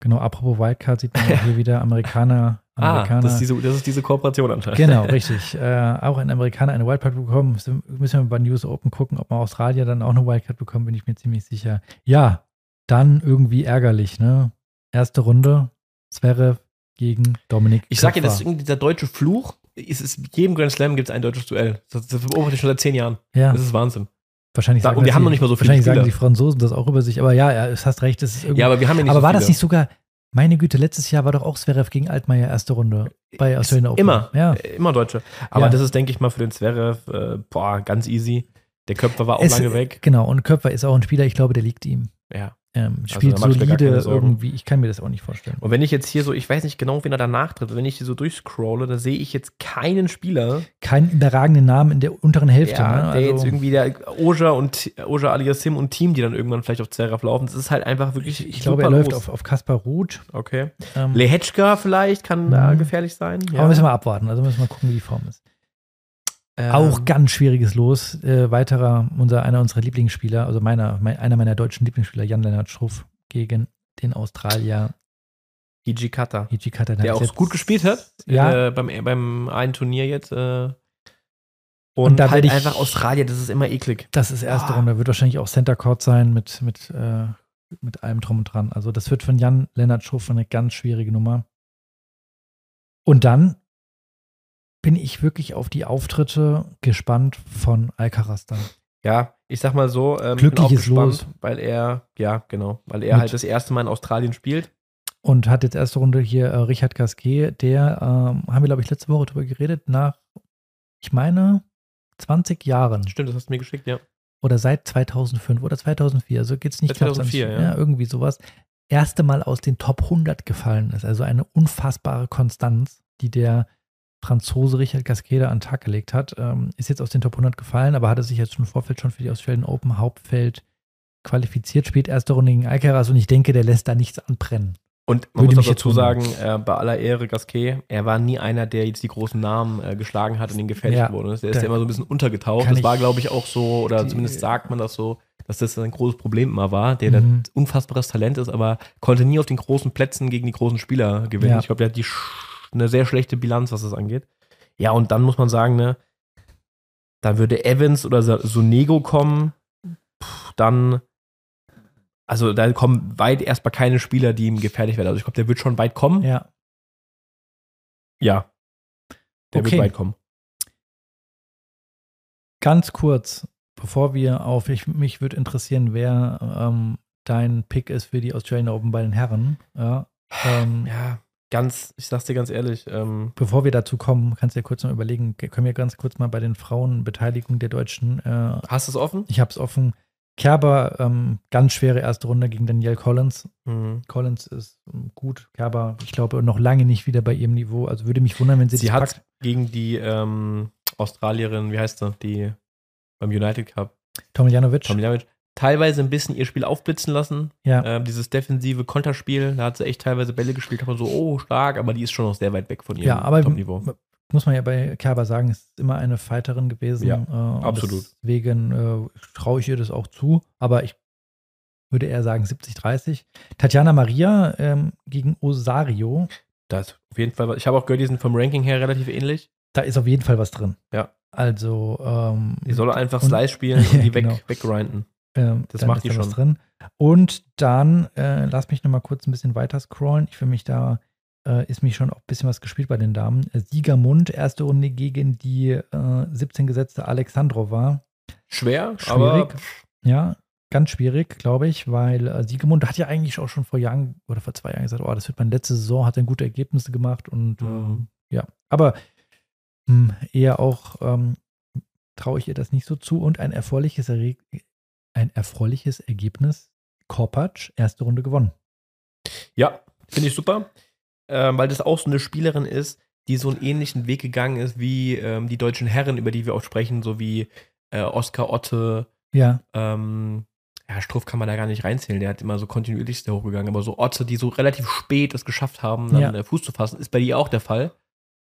B: Genau, apropos Wildcard sieht man hier [LAUGHS] wieder Amerikaner. Amerikaner.
A: Ah, das ist, diese, das ist diese Kooperation anscheinend.
B: Genau, [LAUGHS] richtig. Äh, auch ein Amerikaner eine Wildcard bekommen. Müssen wir bei News Open gucken, ob man Australier dann auch eine Wildcard bekommt, bin ich mir ziemlich sicher. Ja, dann irgendwie ärgerlich, ne? Erste Runde, Zverev gegen Dominik.
A: Ich sag dir, das ist irgendwie dieser deutsche Fluch ist es, jedem Grand Slam gibt es ein deutsches Duell. Das, das beobachte ich schon seit zehn Jahren.
B: Ja.
A: Das ist Wahnsinn.
B: Wahrscheinlich
A: da, und wir haben noch nicht mal so viele
B: Wahrscheinlich Spieler. sagen die Franzosen das auch über sich. Aber ja, ja, es hast recht. Es ist irgendwie,
A: ja, aber wir haben ja nicht
B: Aber so war viele. das nicht sogar, meine Güte, letztes Jahr war doch auch Zverev gegen Altmaier erste Runde bei Australian Open.
A: Immer, ja. Äh, immer Deutsche. Aber ja. das ist, denke ich mal, für den Zverev, äh, boah, ganz easy. Der Köpfer war auch es, lange weg.
B: Genau, und Köpfer ist auch ein Spieler, ich glaube, der liegt ihm.
A: Ja.
B: Ähm, also spielt also, solide irgendwie. Ich kann mir das auch nicht vorstellen.
A: Und wenn ich jetzt hier so, ich weiß nicht genau, wen er danach tritt, wenn ich hier so durchscrolle, da sehe ich jetzt keinen Spieler.
B: Keinen überragenden Namen in der unteren Hälfte. Ja,
A: ne? der also, jetzt irgendwie der Oja und Oja Aliassim und Team, die dann irgendwann vielleicht auf Zeraf laufen. Das ist halt einfach wirklich.
B: Ich, ich glaube, er läuft auf, auf Kaspar Ruth.
A: Okay. Ähm, Lehetschka vielleicht kann da mhm. gefährlich sein.
B: Ja. Aber müssen wir abwarten. Also müssen wir gucken, wie die Form ist. Ähm, auch ganz schwieriges Los. Äh, weiterer, unser, einer unserer Lieblingsspieler, also meiner, mein, einer meiner deutschen Lieblingsspieler, Jan-Lennart Schruff, gegen den Australier
A: Hijikata.
B: Hijikata,
A: der auch gut gespielt hat
B: ja.
A: Äh, beim, beim einen Turnier jetzt. Äh, und, und da halt ich, einfach Australien, das ist immer eklig.
B: Das ist erste oh. Runde. Wird wahrscheinlich auch Center Court sein mit, mit, äh, mit allem drum und dran. Also das wird von Jan Lennart Schruff eine ganz schwierige Nummer. Und dann bin ich wirklich auf die Auftritte gespannt von Alcaraz dann.
A: Ja, ich sag mal so,
B: ähm, glückliches
A: gespannt,
B: Los,
A: weil er, ja, genau, weil er Mit halt das erste Mal in Australien spielt.
B: Und hat jetzt erste Runde hier äh, Richard Gasquet, der, ähm, haben wir, glaube ich, letzte Woche drüber geredet, nach, ich meine, 20 Jahren.
A: Stimmt, das hast du mir geschickt, ja.
B: Oder seit 2005 oder 2004, also geht es nicht
A: 2004, ja.
B: ja. Irgendwie sowas. Erste Mal aus den Top 100 gefallen ist. Also eine unfassbare Konstanz, die der Franzose Richard Gasquet an den Tag gelegt hat. Ähm, ist jetzt aus den Top 100 gefallen, aber hatte sich jetzt schon im Vorfeld schon für die Australian Open Hauptfeld qualifiziert, spielt erste Runde gegen Alcaraz und ich denke, der lässt da nichts anbrennen.
A: Und man Würde muss auch dazu sagen, äh, bei aller Ehre Gasquet, er war nie einer, der jetzt die großen Namen äh, geschlagen hat und ihn gefährlich ja, ist. Der ist ja immer so ein bisschen untergetaucht. Das war, glaube ich, auch so, oder die, zumindest sagt man das so, dass das ein großes Problem immer war, der mhm. ein unfassbares Talent ist, aber konnte nie auf den großen Plätzen gegen die großen Spieler gewinnen. Ja. Ich glaube, der hat die eine sehr schlechte Bilanz, was das angeht. Ja, und dann muss man sagen, ne, da würde Evans oder Sonego kommen, dann, also da kommen weit erstmal keine Spieler, die ihm gefährlich werden. Also ich glaube, der wird schon weit kommen.
B: Ja.
A: Ja. Der okay. wird weit kommen.
B: Ganz kurz, bevor wir auf, ich, mich würde interessieren, wer ähm, dein Pick ist für die Australian Open bei den Herren. Ja. Ähm,
A: ja. Ganz, ich sag's dir ganz ehrlich, ähm,
B: Bevor wir dazu kommen, kannst du dir kurz mal überlegen, können wir ganz kurz mal bei den Frauenbeteiligung der Deutschen. Äh,
A: hast du es offen?
B: ich habe es offen. Kerber, ähm, ganz schwere erste Runde gegen Danielle Collins.
A: Mhm.
B: Collins ist ähm, gut. Kerber, ich glaube, noch lange nicht wieder bei ihrem Niveau. Also würde mich wundern, wenn sie,
A: Sie hat
B: packt.
A: gegen die ähm, Australierin, wie heißt sie, die beim United Cup,
B: Tomljanovic.
A: Tomljanovic, teilweise ein bisschen ihr Spiel aufblitzen lassen.
B: Ja.
A: Ähm, dieses defensive Konterspiel, da hat sie echt teilweise Bälle gespielt, aber so, oh, stark, aber die ist schon noch sehr weit weg von ihrem
B: Ja, aber
A: Top-Niveau.
B: muss man ja bei Kerber sagen, ist immer eine Fighterin gewesen.
A: Ja,
B: äh,
A: absolut.
B: Deswegen äh, traue ich ihr das auch zu. Aber ich würde eher sagen 70-30. Tatjana Maria ähm, gegen Osario.
A: Das auf jeden Fall. Ich habe auch gehört, die sind vom Ranking her relativ ähnlich.
B: Da ist auf jeden Fall was drin.
A: Ja.
B: Also, ähm,
A: Die soll einfach Slice spielen und die [LAUGHS]
B: Genau.
A: weg, weggrinden.
B: Ähm,
A: das macht
B: ist
A: die
B: da was
A: schon.
B: drin. Und dann, äh, lass mich noch mal kurz ein bisschen weiter scrollen. Ich für mich da äh, ist mich schon auch ein bisschen was gespielt bei den Damen. Äh, Siegermund, erste Runde gegen die äh, 17 gesetzte Alexandrova.
A: Schwer,
B: Schwierig.
A: aber
B: Ja, ganz schwierig, glaube ich, weil äh, Siegemund hat ja eigentlich auch schon vor Jahren oder vor zwei Jahren gesagt, oh, das wird meine letzte Saison, hat dann gute Ergebnisse gemacht und
A: Mhm.
B: ähm, ja, aber mh, eher auch ähm, traue ich ihr das nicht so zu und ein erfreuliches, Erre ein erfreuliches Ergebnis. Korpatsch, erste Runde gewonnen.
A: ja, finde ich super. Ähm, weil das auch so eine Spielerin ist, die so einen ähnlichen Weg gegangen ist wie ähm, die deutschen Herren, über die wir auch sprechen, so wie äh, Oskar Otte,
B: Ja,
A: ähm, ja, Struff kann man da gar nicht reinzählen, der hat immer so kontinuierlich sehr hochgegangen, aber so Otte, die so relativ spät es geschafft haben, dann
B: Ja.
A: äh, Fuß zu fassen, ist bei ihr auch der Fall.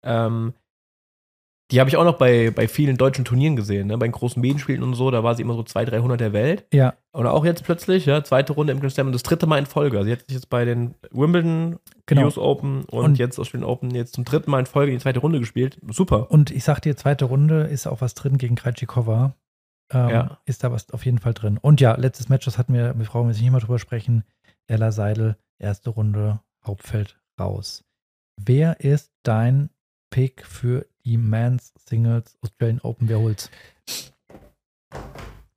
A: Ähm, die habe ich auch noch bei, bei vielen deutschen Turnieren gesehen, ne? bei den großen Medienspielen und so, da war sie immer so 200, 300 der Welt.
B: ja,
A: Oder auch jetzt plötzlich, ja, zweite Runde im Grand Slam und das dritte Mal in Folge. Also sie hat sich jetzt bei den Wimbledon,
B: genau.
A: US Open und,
B: Und-
A: jetzt Australian Open jetzt zum dritten Mal in Folge die zweite Runde gespielt. Super.
B: Und ich sag dir, zweite Runde ist auch was drin gegen Krejcikova. Ähm,
A: Ja.
B: Ist da was auf jeden Fall drin. Und ja, letztes Match, das hatten wir, wir brauchen jetzt nicht mal drüber sprechen. Ella Seidel, erste Runde, Hauptfeld raus. Wer ist dein Pick für die Men's Singles Australian Open? Wer holt's?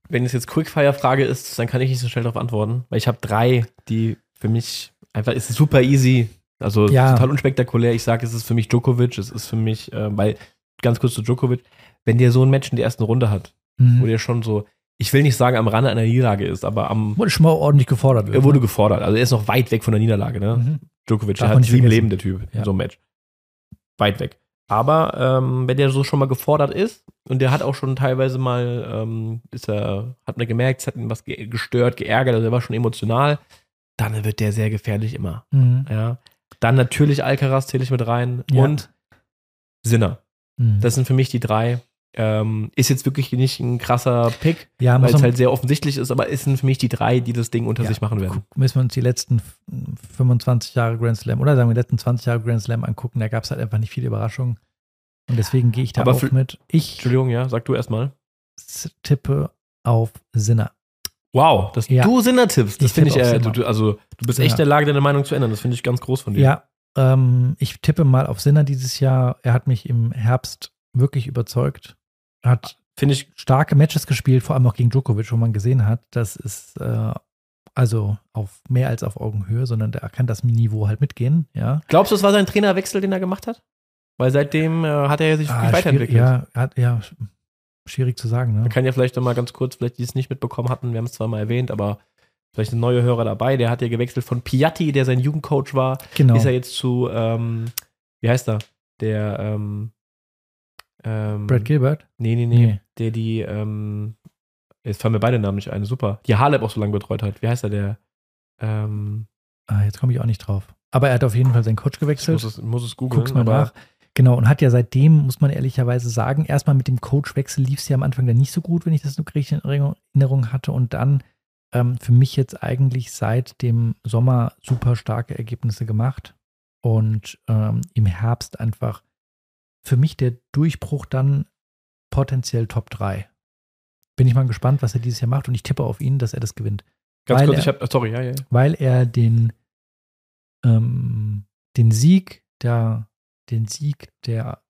A: Wenn es jetzt Quickfire-Frage ist, dann kann ich nicht so schnell darauf antworten, weil ich habe drei, die für mich einfach, es ist super easy, also
B: Ja.
A: total unspektakulär. Ich sage, es ist für mich Djokovic, es ist für mich, äh, weil, ganz kurz zu Djokovic, wenn der so ein Match in der ersten Runde hat, wo
B: Mhm.
A: der schon so, ich will nicht sagen am Rande einer Niederlage ist, aber am,
B: Wurde schon mal ordentlich gefordert.
A: er wurde
B: ne?
A: gefordert. Also er ist noch weit weg von der Niederlage, ne?
B: Mhm.
A: Djokovic,
B: Darf
A: der
B: man
A: hat sieben
B: vergessen.
A: Leben, der Typ, in
B: Ja.
A: so einem Match. Weit weg. Aber ähm, wenn der so schon mal gefordert ist und der hat auch schon teilweise mal, ähm, ist er, hat man gemerkt, es hat ihn was ge gestört, geärgert, also er war schon emotional, dann wird der sehr gefährlich immer.
B: Mhm.
A: Ja. Dann natürlich Alcaraz zähle ich mit rein
B: Ja.
A: und Sinner.
B: Mhm.
A: Das sind für mich die drei. Ähm, ist jetzt wirklich nicht ein krasser Pick,
B: ja,
A: weil es halt sehr offensichtlich ist, aber es sind für mich die drei, die das Ding unter
B: Ja.
A: sich machen werden.
B: müssen wir uns die letzten f- 25 Jahre Grand Slam oder sagen wir die letzten 20 Jahre Grand Slam angucken. Da gab es halt einfach nicht viele Überraschungen. Und deswegen gehe ich da
A: Aber
B: auch
A: für-
B: mit. Ich
A: Entschuldigung, ja, sag du erstmal.
B: tippe auf Sinner.
A: Wow, dass
B: Ja.
A: du Sinner tippst, das
B: Ich
A: finde ich,
B: tippe auf
A: äh, du,
B: Sinner.
A: also du bist
B: Ja.
A: echt in der Lage, deine Meinung zu ändern. Das finde ich ganz groß von dir.
B: Ja, ähm, ich tippe mal auf Sinner dieses Jahr. Er hat mich im Herbst wirklich überzeugt. Hat
A: Finde ich,
B: starke Matches gespielt, vor allem auch gegen Djokovic, wo man gesehen hat, das ist äh, also auf mehr als auf Augenhöhe, sondern der kann das Niveau halt mitgehen. Ja,
A: glaubst du, es war sein Trainerwechsel, den er gemacht hat? Weil seitdem äh, hat er sich
B: Ah,
A: weiterentwickelt.
B: ja, hat, ja, sch- schwierig zu sagen. Ne?
A: Man kann ja vielleicht noch mal ganz kurz, vielleicht die es nicht mitbekommen hatten, wir haben es zwar mal erwähnt, aber vielleicht ein neuer Hörer dabei, der hat ja gewechselt von Piatti, der sein Jugendcoach war,
B: Genau.
A: ist er jetzt zu, ähm, wie heißt er? Der, ähm, ähm,
B: Brad Gilbert?
A: Nee, nee, nee,
B: Nee.
A: Der die, ähm, jetzt fallen mir beide Namen nicht ein, super. Die Haleb auch so lange betreut hat. Wie heißt er, der? Ähm,
B: Ah, jetzt komme ich auch nicht drauf. Aber er hat auf jeden Fall seinen Coach gewechselt.
A: muss es, muss es googeln.
B: Guck's mal nach. Genau, und hat ja seitdem, muss man ehrlicherweise sagen, erstmal mit dem Coachwechsel lief es ja am Anfang dann nicht so gut, wenn ich das noch richtig in Erinnerung- Erinnerung hatte. Und dann ähm, für mich jetzt eigentlich seit dem Sommer super starke Ergebnisse gemacht. Und ähm, im Herbst einfach für mich der Durchbruch dann potenziell Top 3. Bin ich mal gespannt, was er dieses Jahr macht. Und ich tippe auf ihn, dass er das gewinnt.
A: Ganz
B: weil
A: kurz,
B: er-
A: ich habe, sorry, ja, ja.
B: weil er den, ähm, den Sieg der, den Sieg der,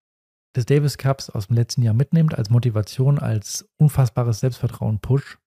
B: des Davis Cups aus dem letzten Jahr mitnimmt, als Motivation, als unfassbares Selbstvertrauen Push.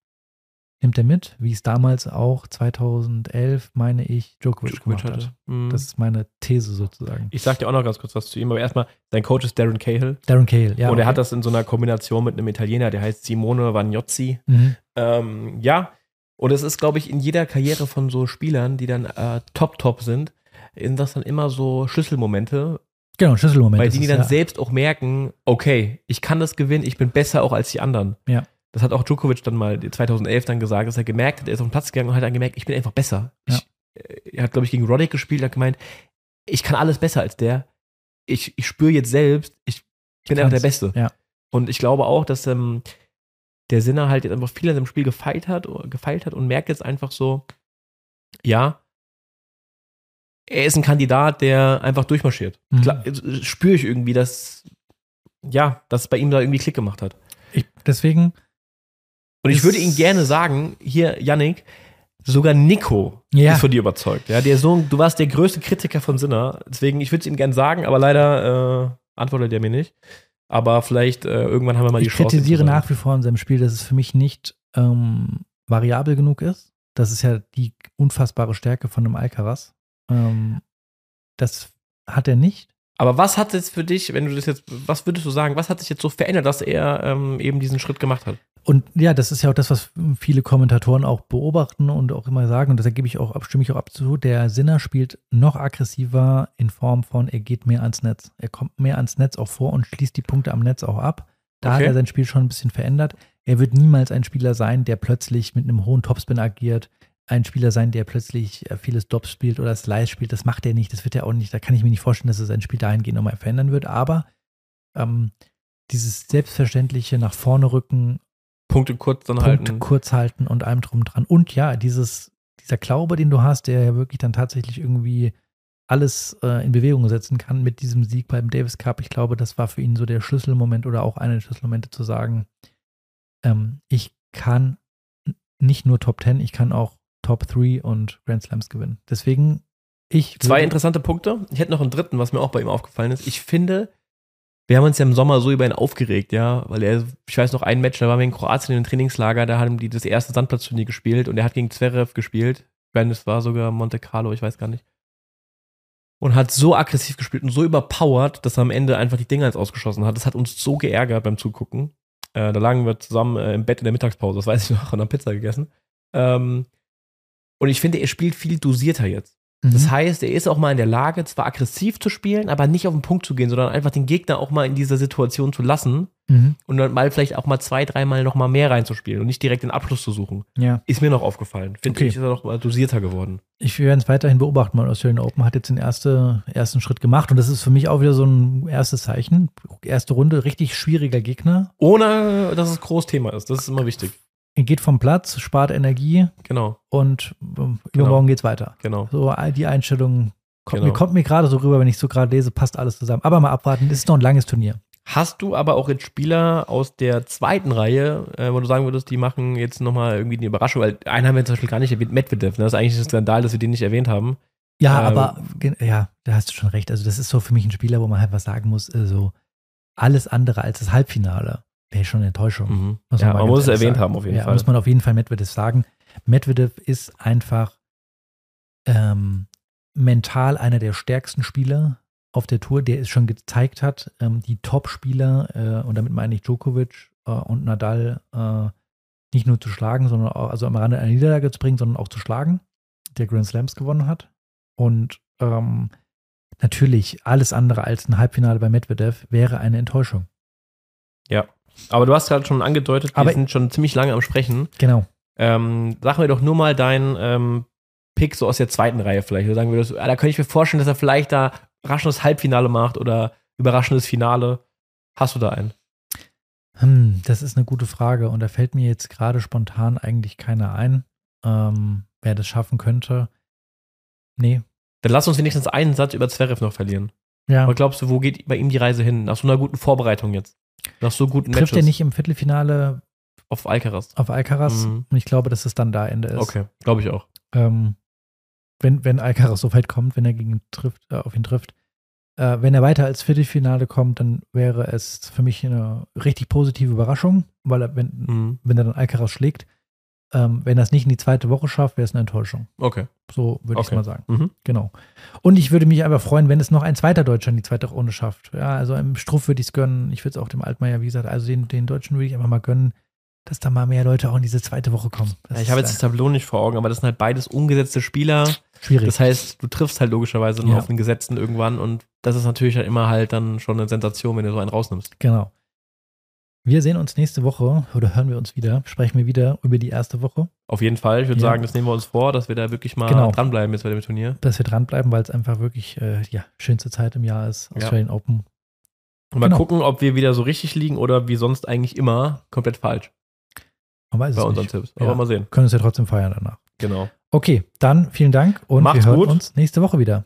B: Nimmt er mit, wie es damals auch 2011, meine ich, Djokovic,
A: Djokovic
B: gemacht
A: hatte.
B: hat.
A: Mhm.
B: Das ist meine These sozusagen.
A: ich sag dir auch noch ganz kurz was zu ihm, aber erstmal, sein Coach ist Darren Cahill.
B: Darren Cahill, ja.
A: und er
B: okay.
A: hat das in so einer Kombination mit einem Italiener, der heißt Simone Vagnozzi.
B: Mhm.
A: Ähm, ja, und es ist, glaube ich, in jeder Karriere von so Spielern, die dann äh, top, top sind, sind das dann immer so Schlüsselmomente,
B: Genau, Schlüsselmoment.
A: weil die, die dann
B: ja.
A: selbst auch merken, okay, ich kann das gewinnen, ich bin besser auch als die anderen.
B: Ja.
A: Das hat auch Djokovic dann mal 2011 dann gesagt, dass er gemerkt hat, er ist auf den Platz gegangen und hat dann gemerkt, ich bin einfach besser.
B: Ja.
A: Ich, äh, er hat, glaube ich, gegen Roddick gespielt hat gemeint, ich kann alles besser als der. Ich, ich spüre jetzt selbst, ich bin einfach der. Beste.
B: Ja.
A: Und ich glaube auch, dass ähm, der Sinner halt jetzt einfach viel an seinem Spiel gefeilt hat, gefeilt hat und merkt jetzt einfach so, ja, er ist ein Kandidat, der einfach durchmarschiert.
B: Mhm.
A: Klar, äh, spüre ich irgendwie, dass, ja, dass bei ihm da irgendwie Klick gemacht hat.
B: Ich, deswegen,
A: Und ich würde ihm gerne sagen, hier, Yannick, sogar Nico
B: Ja.
A: ist von dir überzeugt. Ja, der Sohn, du warst der größte Kritiker von Sinner. Deswegen, ich würde es ihm gerne sagen, aber leider äh, antwortet er mir nicht. Aber vielleicht äh, irgendwann haben wir mal die
B: ich
A: Chance.
B: kritisiere
A: ihm zu sagen.
B: nach wie vor in seinem Spiel, dass es für mich nicht ähm, variabel genug ist. Das ist ja die unfassbare Stärke von einem Alcaraz. Ähm, das hat er nicht.
A: Aber was hat jetzt für dich, wenn du das jetzt, was würdest du sagen, was hat sich jetzt so verändert, dass er ähm, eben diesen Schritt gemacht hat?
B: Und ja, das ist ja auch das, was viele Kommentatoren auch beobachten und auch immer sagen, und das gebe ich auch, stimme ich auch ab zu, der Sinner spielt noch aggressiver in Form von, er geht mehr ans Netz. Er kommt mehr ans Netz auch vor und schließt die Punkte am Netz auch ab. Da
A: Okay.
B: hat er sein Spiel schon ein bisschen verändert. Er wird niemals ein Spieler sein, der plötzlich mit einem hohen Topspin agiert. Ein Spieler sein, der plötzlich äh, viele Stops spielt oder Slice spielt. Das macht er nicht. Das wird er auch nicht. Da kann ich mir nicht vorstellen, dass er sein Spiel dahingehend nochmal verändern wird. Aber ähm, dieses selbstverständliche nach vorne rücken,
A: Punkte kurz dann
B: Punkte
A: halten.
B: kurz halten und allem drum dran. Und ja, dieses, dieser Glaube, den du hast, der ja wirklich dann tatsächlich irgendwie alles äh, in Bewegung setzen kann mit diesem Sieg beim Davis Cup. Ich glaube, das war für ihn so der Schlüsselmoment oder auch einer der Schlüsselmomente zu sagen, ähm, ich kann nicht nur Top 10, ich kann auch Top 3 und Grand Slams gewinnen. Deswegen, ich.
A: Zwei interessante Punkte. Ich hätte noch einen dritten, was mir auch bei ihm aufgefallen ist. Ich finde, wir haben uns ja im Sommer so über ihn aufgeregt, ja, weil er, ich weiß noch ein Match, da waren wir in Kroatien in einem Trainingslager, da haben die das erste Sandplatzturnier gespielt und er hat gegen Zverev gespielt. Ich meine, es war sogar Monte Carlo, ich weiß gar nicht. Und hat so aggressiv gespielt und so überpowered, dass er am Ende einfach die Dinger ins Ausgeschossen hat. Das hat uns so geärgert beim Zugucken. Äh, da lagen wir zusammen äh, im Bett in der Mittagspause, das weiß ich noch, und haben Pizza gegessen. Ähm, und ich finde, er spielt viel dosierter jetzt.
B: Mhm.
A: Das heißt, er ist auch mal in der Lage, zwar aggressiv zu spielen, aber nicht auf den Punkt zu gehen, sondern einfach den Gegner auch mal in dieser Situation zu lassen
B: Mhm.
A: und dann mal vielleicht auch mal zwei, dreimal noch mal mehr reinzuspielen und nicht direkt den Abschluss zu suchen.
B: Ja.
A: Ist mir noch aufgefallen. Finde
B: Okay.
A: ich, ist er noch mal dosierter geworden.
B: Ich werde es weiterhin beobachten, weil Australian Open hat jetzt den erste, ersten Schritt gemacht und das ist für mich auch wieder so ein erstes Zeichen. Erste Runde, richtig schwieriger Gegner.
A: Ohne, dass es groß Thema ist. Das ist immer wichtig.
B: Er geht vom Platz, spart Energie
A: Genau,
B: und ähm, übermorgen geht's weiter.
A: genau.
B: So all die Einstellung kommt
A: Genau.
B: mir, kommt mir gerade so rüber, wenn ich so gerade lese, passt alles zusammen. Aber mal abwarten, es ist noch ein langes Turnier.
A: Hast du aber auch jetzt Spieler aus der zweiten Reihe, äh, wo du sagen würdest, die machen jetzt noch mal irgendwie eine Überraschung, weil einen haben wir zum Beispiel gar nicht erwähnt, Medvedev. Ne? Das ist eigentlich ein Skandal, dass wir den nicht erwähnt haben.
B: Ja,
A: Ähm,
B: aber ja, da hast du schon recht. Also das ist so für mich ein Spieler, wo man halt was sagen muss, also alles andere als das Halbfinale wäre schon eine Enttäuschung.
A: Mhm.
B: Muss
A: Ja,
B: mal
A: man muss es erwähnt
B: sagen.
A: haben, auf jeden
B: ja,
A: Fall.
B: muss man auf jeden Fall Medvedev sagen. Medvedev ist einfach ähm, mental einer der stärksten Spieler auf der Tour, der es schon gezeigt hat, ähm, die Top-Spieler, äh, und damit meine ich Djokovic äh, und Nadal, äh, nicht nur zu schlagen, sondern auch, also am Rande einer Niederlage zu bringen, sondern auch zu schlagen, der Grand Slams gewonnen hat. Und ähm, natürlich alles andere als ein Halbfinale bei Medvedev wäre eine Enttäuschung.
A: Aber du hast gerade schon angedeutet, wir
B: Aber-
A: sind schon ziemlich lange am Sprechen.
B: Genau.
A: Ähm, sag mir doch nur mal deinen ähm, Pick so aus der zweiten Reihe vielleicht. Du sagen würdest, ah, da könnte ich mir vorstellen, dass er vielleicht da überraschendes Halbfinale macht oder überraschendes Finale. Hast du da einen?
B: Hm, das ist eine gute Frage und da fällt mir jetzt gerade spontan eigentlich keiner ein, ähm, wer das schaffen könnte. Nee.
A: Dann lass uns wenigstens einen Satz über Zverev noch verlieren.
B: Ja.
A: Aber glaubst du, wo geht bei ihm die Reise hin? Nach so einer guten Vorbereitung jetzt. Nach so guten
B: Trifft
A: Matches
B: er nicht im Viertelfinale
A: auf Alcaraz.
B: auf Alcaraz
A: Mhm.
B: und ich glaube, dass es dann da Ende ist.
A: Okay, glaube ich auch.
B: Ähm, wenn, wenn Alcaraz so weit kommt, wenn er gegen trifft, äh, auf ihn trifft. Äh, wenn er weiter als Viertelfinale kommt, dann wäre es für mich eine richtig positive Überraschung, weil er, wenn,
A: Mhm.
B: wenn er dann Alcaraz schlägt. Ähm, wenn das nicht in die zweite Woche schafft, wäre es eine Enttäuschung.
A: Okay.
B: So würde ich
A: Okay.
B: mal sagen.
A: Mhm.
B: Genau. Und ich würde mich aber freuen, wenn es noch ein zweiter Deutscher in die zweite Runde schafft. Ja, also im Struff würde ich es gönnen. Ich würde es auch dem Altmaier, wie gesagt, also den, den Deutschen würde ich einfach mal gönnen, dass da mal mehr Leute auch in diese zweite Woche kommen.
A: Ja, ich habe jetzt das Tableau nicht vor Augen, aber das sind halt beides umgesetzte Spieler.
B: schwierig.
A: Das heißt, du triffst halt logischerweise nur
B: Ja.
A: auf den Gesetzten irgendwann und das ist natürlich halt immer halt dann schon eine Sensation, wenn du so einen rausnimmst.
B: genau. Wir sehen uns nächste Woche oder hören wir uns wieder, sprechen wir wieder über die erste Woche,
A: Auf jeden Fall. Ich würde
B: Ja.
A: sagen, das nehmen wir uns vor, dass wir da wirklich mal
B: Genau.
A: dranbleiben jetzt bei dem Turnier.
B: dass wir dranbleiben, weil es einfach wirklich äh, ja, schönste Zeit im Jahr ist.
A: Ja.
B: Australian Open.
A: Und mal
B: Genau.
A: gucken, ob wir wieder so richtig liegen oder wie sonst eigentlich immer komplett falsch
B: Man weiß
A: bei
B: es
A: unseren
B: nicht.
A: Tipps.
B: Ja.
A: Aber mal sehen.
B: Können es ja trotzdem feiern danach.
A: Genau.
B: Okay, dann vielen Dank und
A: Macht's
B: wir hören
A: gut.
B: uns nächste Woche wieder.